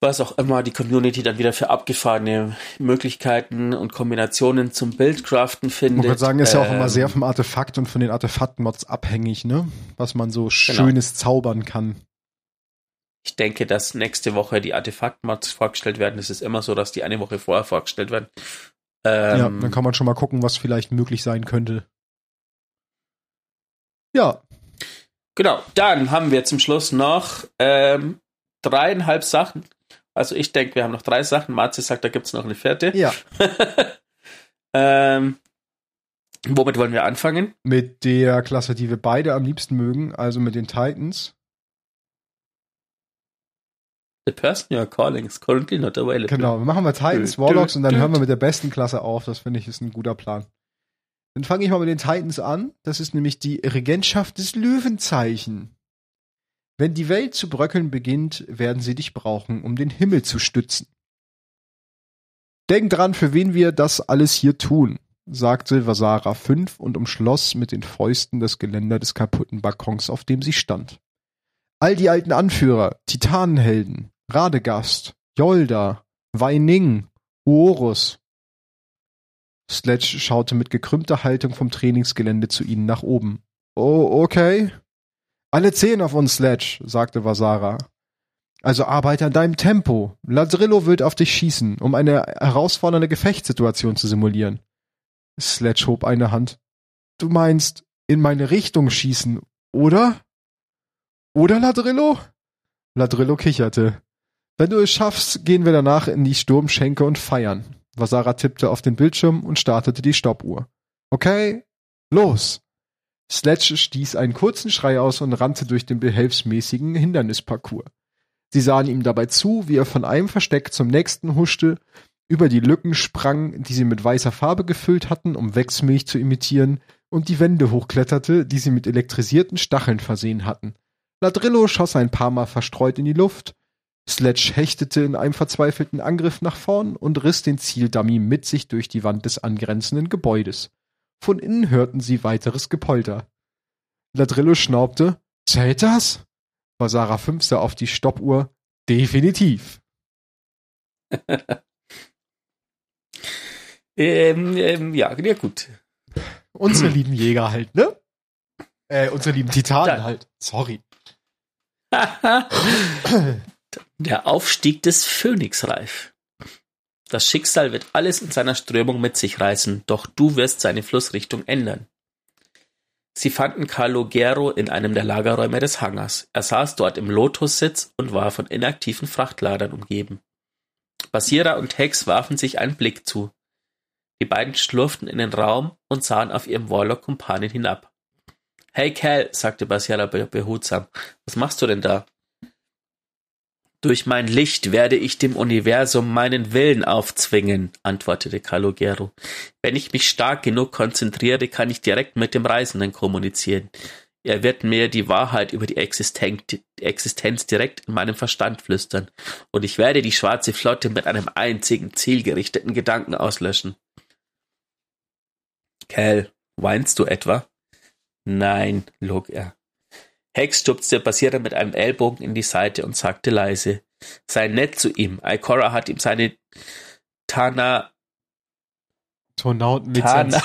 was auch immer die Community dann wieder für abgefahrene Möglichkeiten und Kombinationen zum Bildcraften findet. Ich würde sagen, ist ja auch immer Ähm, sehr vom Artefakt und von den Artefakt-Mods abhängig, ne? Was man so Genau. Schönes zaubern kann. Ich denke, dass nächste Woche die Artefakt-Mods vorgestellt werden. Es ist immer so, dass die eine Woche vorher vorgestellt werden. Ähm, ja, dann kann man schon mal gucken, was vielleicht möglich sein könnte. Ja, Genau, dann haben wir zum Schluss noch ähm, dreieinhalb Sachen. Also ich denke, wir haben noch drei Sachen. Marzi sagt, da gibt's noch eine vierte. ja. [laughs] ähm, womit wollen wir anfangen? Mit der Klasse, die wir beide am liebsten mögen, also mit den Titans. The person you are calling is currently not available. Genau, machen wir Titans, Warlocks und dann hören wir mit der besten Klasse auf. Das finde ich ist ein guter Plan. Dann fange ich mal mit den Titans an. Das ist nämlich die Regentschaft des Löwenzeichen. Wenn die Welt zu bröckeln beginnt, werden sie dich brauchen, um den Himmel zu stützen. Denk dran, für wen wir das alles hier tun, sagte Vasara 5 und umschloss mit den Fäusten das Geländer des kaputten Balkons, auf dem sie stand. All die alten Anführer, Titanenhelden, Radegast, Yolda, Weining, Uorus. Sledge schaute mit gekrümmter Haltung vom Trainingsgelände zu ihnen nach oben. Oh, okay. Alle zehn auf uns, Sledge, sagte Vasara. Also arbeite an deinem Tempo. Ladrillo wird auf dich schießen, um eine herausfordernde Gefechtssituation zu simulieren. Sledge hob eine Hand. Du meinst, in meine Richtung schießen, oder? Oder, Ladrillo? Ladrillo kicherte. Wenn du es schaffst, gehen wir danach in die Sturmschenke und feiern. Vasara tippte auf den Bildschirm und startete die Stoppuhr. Okay, los! Sledge stieß einen kurzen Schrei aus und rannte durch den behelfsmäßigen Hindernisparcours. Sie sahen ihm dabei zu, wie er von einem Versteck zum nächsten huschte, über die Lücken sprang, die sie mit weißer Farbe gefüllt hatten, um Wechsmilch zu imitieren, und die Wände hochkletterte, die sie mit elektrisierten Stacheln versehen hatten. Ladrillo schoss ein paar Mal verstreut in die Luft, Sledge hechtete in einem verzweifelten Angriff nach vorn und riss den Zieldummy mit sich durch die Wand des angrenzenden Gebäudes. Von innen hörten sie weiteres Gepolter. Ladrillo schnaubte, zählt das? Basara 5 sah auf die Stoppuhr, definitiv. [laughs] ähm, ähm, ja, ja, gut. Unsere [clears throat] lieben Jäger halt, ne? Äh, unsere lieben Titanen Da- halt. Sorry. [laughs] Der Aufstieg des Phönix reif. Das Schicksal wird alles in seiner Strömung mit sich reißen, doch du wirst seine Flussrichtung ändern. Sie fanden Calogero in einem der Lagerräume des Hangars. Er saß dort im Lotussitz und war von inaktiven Frachtladern umgeben. Basira und Hex warfen sich einen Blick zu. Die beiden schlurften in den Raum und sahen auf ihrem Warlock-Kumpanen hinab. Hey Cal, sagte Basira be- behutsam, was machst du denn da? Durch mein Licht werde ich dem Universum meinen Willen aufzwingen, antwortete Calogero. Wenn ich mich stark genug konzentriere, kann ich direkt mit dem Reisenden kommunizieren. Er wird mir die Wahrheit über die Existenz, direkt in meinem Verstand flüstern, und ich werde die schwarze Flotte mit einem einzigen zielgerichteten Gedanken auslöschen. Cal, weinst du etwa? Nein, log er. Hex stupste Basira mit einem Ellbogen in die Seite und sagte leise, sei nett zu ihm. Ikora hat ihm seine Tana, Tonautenlizenz.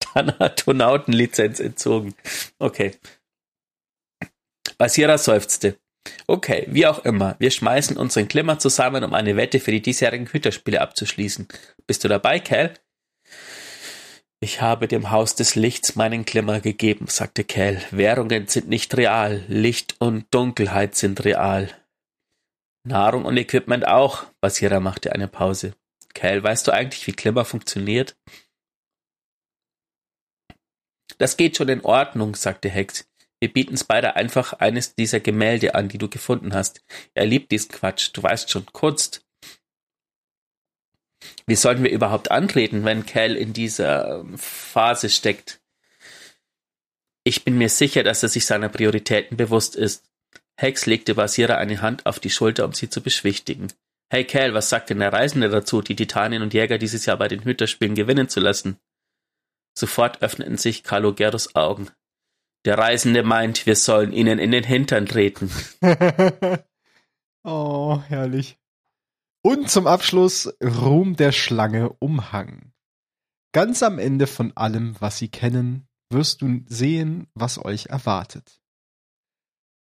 Tana, [laughs] Tanatonautenlizenz entzogen. Okay. Basira seufzte. Okay, wie auch immer. Wir schmeißen unseren Klimmer zusammen, um eine Wette für die diesjährigen Hüterspiele abzuschließen. Bist du dabei, Cal? Ich habe dem Haus des Lichts meinen Klimmer gegeben, sagte Cal. Währungen sind nicht real. Licht und Dunkelheit sind real. Nahrung und Equipment auch. Basira machte eine Pause. Cal, weißt du eigentlich, wie Klimmer funktioniert? Das geht schon in Ordnung, sagte Hex. Wir bieten Spider einfach eines dieser Gemälde an, die du gefunden hast. Er liebt diesen Quatsch. Du weißt schon, Kunst. Wie sollen wir überhaupt antreten, wenn Cal in dieser ähm, Phase steckt? Ich bin mir sicher, dass er sich seiner Prioritäten bewusst ist. Hex legte Basira eine Hand auf die Schulter, um sie zu beschwichtigen. Hey Cal, was sagt denn der Reisende dazu, die Titanien und Jäger dieses Jahr bei den Hüterspielen gewinnen zu lassen? Sofort öffneten sich Kalogeros Augen. Der Reisende meint, wir sollen ihnen in den Hintern treten. [laughs] oh, herrlich. Und zum Abschluss Ruhm der Schlange Umhang. Ganz am Ende von allem, was Sie kennen, wirst du sehen, was euch erwartet.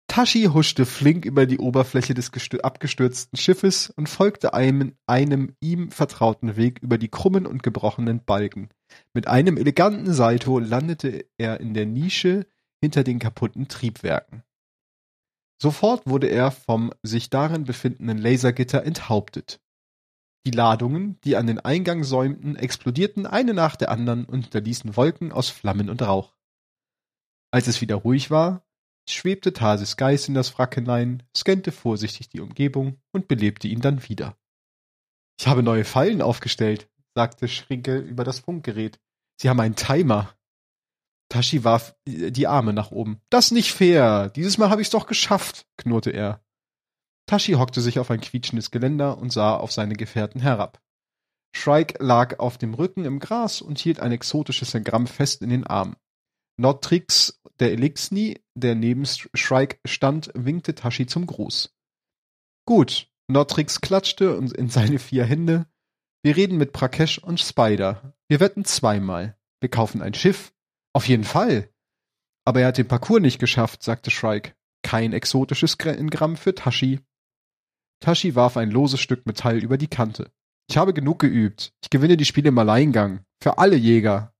Tashi huschte flink über die Oberfläche des abgestürzten Schiffes und folgte einem, einem ihm vertrauten Weg über die krummen und gebrochenen Balken. Mit einem eleganten Salto landete er in der Nische hinter den kaputten Triebwerken. Sofort wurde er vom sich darin befindenden Lasergitter enthauptet. Die Ladungen, die an den Eingang säumten, explodierten eine nach der anderen und hinterließen Wolken aus Flammen und Rauch. Als es wieder ruhig war, schwebte Tarsis Geist in das Wrack hinein, scannte vorsichtig die Umgebung und belebte ihn dann wieder. Ich habe neue Fallen aufgestellt, sagte Schrinkel über das Funkgerät. Sie haben einen Timer. Tashi warf die Arme nach oben. Das nicht fair. Dieses Mal habe ich's doch geschafft, knurrte er. Tashi hockte sich auf ein quietschendes Geländer und sah auf seine Gefährten herab. Shrike lag auf dem Rücken im Gras und hielt ein exotisches Engramm fest in den Arm. Notrix, der Elixni, der neben Shrike stand, winkte Tashi zum Gruß. Gut, Notrix klatschte und in seine vier Hände. Wir reden mit Prakesh und Spider. Wir wetten zweimal. Wir kaufen ein Schiff. Auf jeden Fall. Aber er hat den Parcours nicht geschafft, sagte Shrike. Kein exotisches Engramm für Tashi. Tashi warf ein loses Stück Metall über die Kante. Ich habe genug geübt. Ich gewinne die Spiele im Alleingang. Für alle Jäger.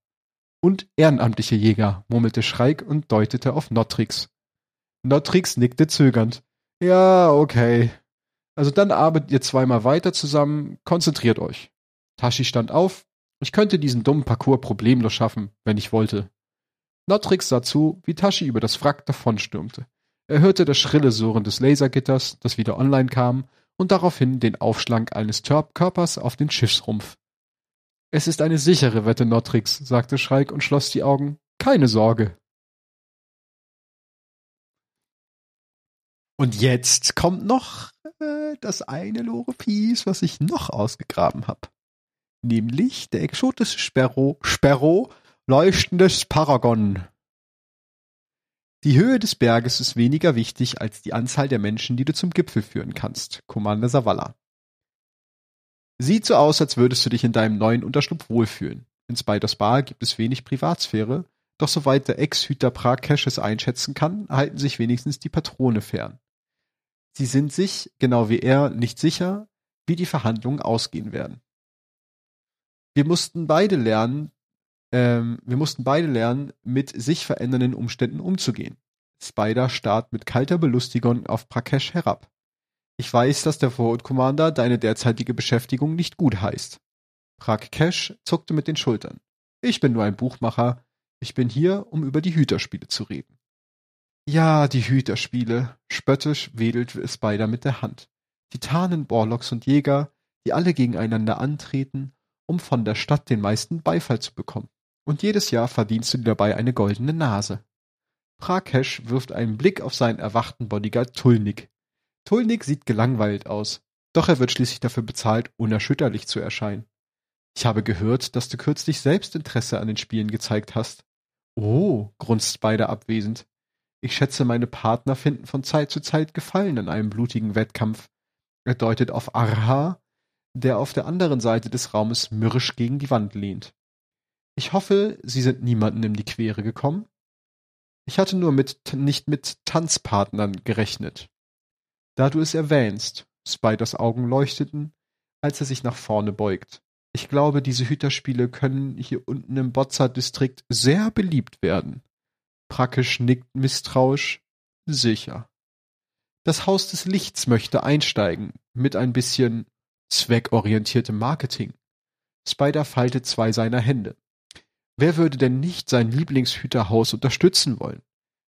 Und ehrenamtliche Jäger, murmelte Schreik und deutete auf Notrix. Notrix nickte zögernd. Ja, okay. Also dann arbeitet ihr zweimal weiter zusammen, konzentriert euch. Tashi stand auf. Ich könnte diesen dummen Parcours problemlos schaffen, wenn ich wollte. Notrix sah zu, wie Tashi über das Wrack davonstürmte. Er hörte das schrille Surren des Lasergitters, das wieder online kam, und daraufhin den Aufschlag eines Körpers auf den Schiffsrumpf. Es ist eine sichere Wette, Notrix, sagte Schreik und schloss die Augen. Keine Sorge. Und jetzt kommt noch äh, das eine Lore-Piece, was ich noch ausgegraben habe. Nämlich der exotische Sperro, Sperro leuchtendes Paragon. Die Höhe des Berges ist weniger wichtig als die Anzahl der Menschen, die du zum Gipfel führen kannst, Commander Savala. Sieht so aus, als würdest du dich in deinem neuen Unterschlupf wohlfühlen. In Spiders Bar gibt es wenig Privatsphäre, doch soweit der Ex-Hüter Prakesh es einschätzen kann, halten sich wenigstens die Patrone fern. Sie sind sich, genau wie er, nicht sicher, wie die Verhandlungen ausgehen werden. Wir mussten beide lernen, ähm, wir mussten beide lernen, mit sich verändernden Umständen umzugehen. Spider starrt mit kalter Belustigung auf Prakesh herab. Ich weiß, dass der Forward Commander deine derzeitige Beschäftigung nicht gut heißt. Prakesh zuckte mit den Schultern. Ich bin nur ein Buchmacher. Ich bin hier, um über die Hüterspiele zu reden. Ja, die Hüterspiele. Spöttisch wedelt Spider mit der Hand. Titanen, Borlocks und Jäger, die alle gegeneinander antreten, um von der Stadt den meisten Beifall zu bekommen und jedes Jahr verdienst du dir dabei eine goldene Nase. Prakesh wirft einen Blick auf seinen erwachten Bodyguard Tulnik. Tulnik sieht gelangweilt aus, doch er wird schließlich dafür bezahlt, unerschütterlich zu erscheinen. Ich habe gehört, dass du kürzlich selbst Interesse an den Spielen gezeigt hast. Oh, grunzt beide abwesend. Ich schätze, meine Partner finden von Zeit zu Zeit Gefallen an einem blutigen Wettkampf. Er deutet auf Arha, der auf der anderen Seite des Raumes mürrisch gegen die Wand lehnt. Ich hoffe, Sie sind niemanden in die Quere gekommen. Ich hatte nur mit, nicht mit Tanzpartnern gerechnet. Da du es erwähnst, Spiders Augen leuchteten, als er sich nach vorne beugt. Ich glaube, diese Hüterspiele können hier unten im Bozza-Distrikt sehr beliebt werden. Prakisch nickt misstrauisch. Sicher. Das Haus des Lichts möchte einsteigen, mit ein bisschen zweckorientiertem Marketing. Spider faltet zwei seiner Hände. Wer würde denn nicht sein Lieblingshüterhaus unterstützen wollen?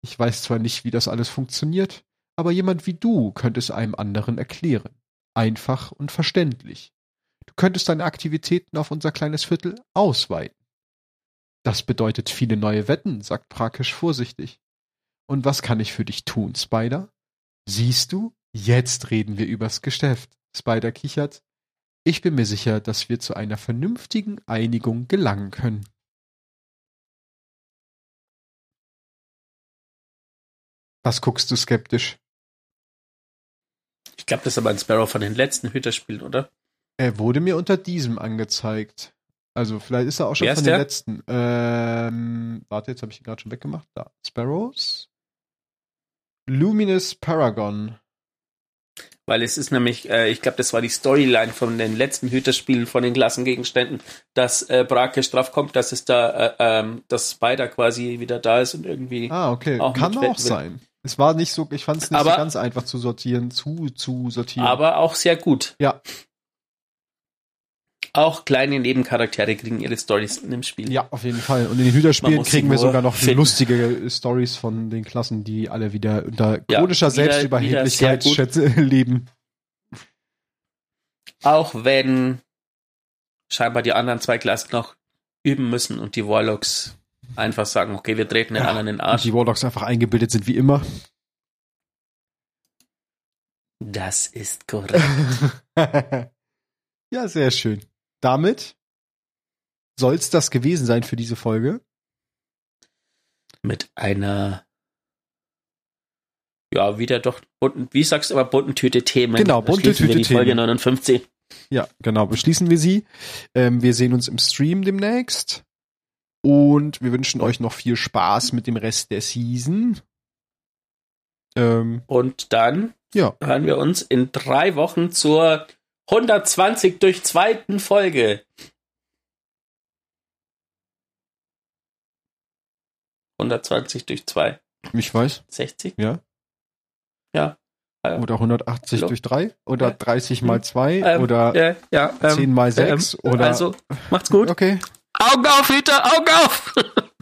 Ich weiß zwar nicht, wie das alles funktioniert, aber jemand wie du könnte es einem anderen erklären. Einfach und verständlich. Du könntest deine Aktivitäten auf unser kleines Viertel ausweiten. Das bedeutet viele neue Wetten, sagt Prakisch vorsichtig. Und was kann ich für dich tun, Spider? Siehst du? Jetzt reden wir übers Geschäft. Spider kichert. Ich bin mir sicher, dass wir zu einer vernünftigen Einigung gelangen können. Was guckst du skeptisch? Ich glaube, das ist aber ein Sparrow von den letzten Hüterspielen, oder? Er wurde mir unter diesem angezeigt. Also vielleicht ist er auch schon von den der? letzten. Ähm, warte, jetzt habe ich ihn gerade schon weggemacht. Da. Sparrows. Luminous Paragon. Weil es ist nämlich, äh, ich glaube, das war die Storyline von den letzten Hüterspielen von den Klassengegenständen, dass äh, Brakesh drauf kommt, dass es da, äh, ähm, dass Spider quasi wieder da ist und irgendwie. Ah, okay. Auch Kann auch sein. Es war nicht so, ich fand es nicht aber, so ganz einfach zu sortieren, zu, zu sortieren. Aber auch sehr gut. Ja. Auch kleine Nebencharaktere kriegen ihre Stories in dem Spiel. Ja, auf jeden Fall. Und in den Hüterspielen kriegen wir sogar noch finden. lustige Stories von den Klassen, die alle wieder unter ja, chronischer Selbstüberheblichkeit [laughs] leben. Auch wenn scheinbar die anderen zwei Klassen noch üben müssen und die Warlocks Einfach sagen, okay, wir treten den ja, anderen in den Arsch. Die Warlocks einfach eingebildet sind wie immer. Das ist korrekt. [laughs] ja, sehr schön. Damit soll es das gewesen sein für diese Folge. Mit einer ja, wieder doch bunten, wie sagst du immer, bunten Tüte Themen. Genau, bunte Tüte wir die Folge 59. Ja, genau, beschließen wir sie. Ähm, wir sehen uns im Stream demnächst. Und wir wünschen euch noch viel Spaß mit dem Rest der Season. Ähm, und dann ja. hören wir uns in drei Wochen zur 120 durch zweiten Folge. 120 durch 2. Ich weiß. 60? Ja. Ja. Äh, oder 180 hallo? durch 3 oder Ja. 30 mal 2 Ähm, oder äh, ja, ähm, 10 mal 6 ähm, oder Also, macht's gut. Okay. Augen auf, Hüter, Augen auf! [laughs]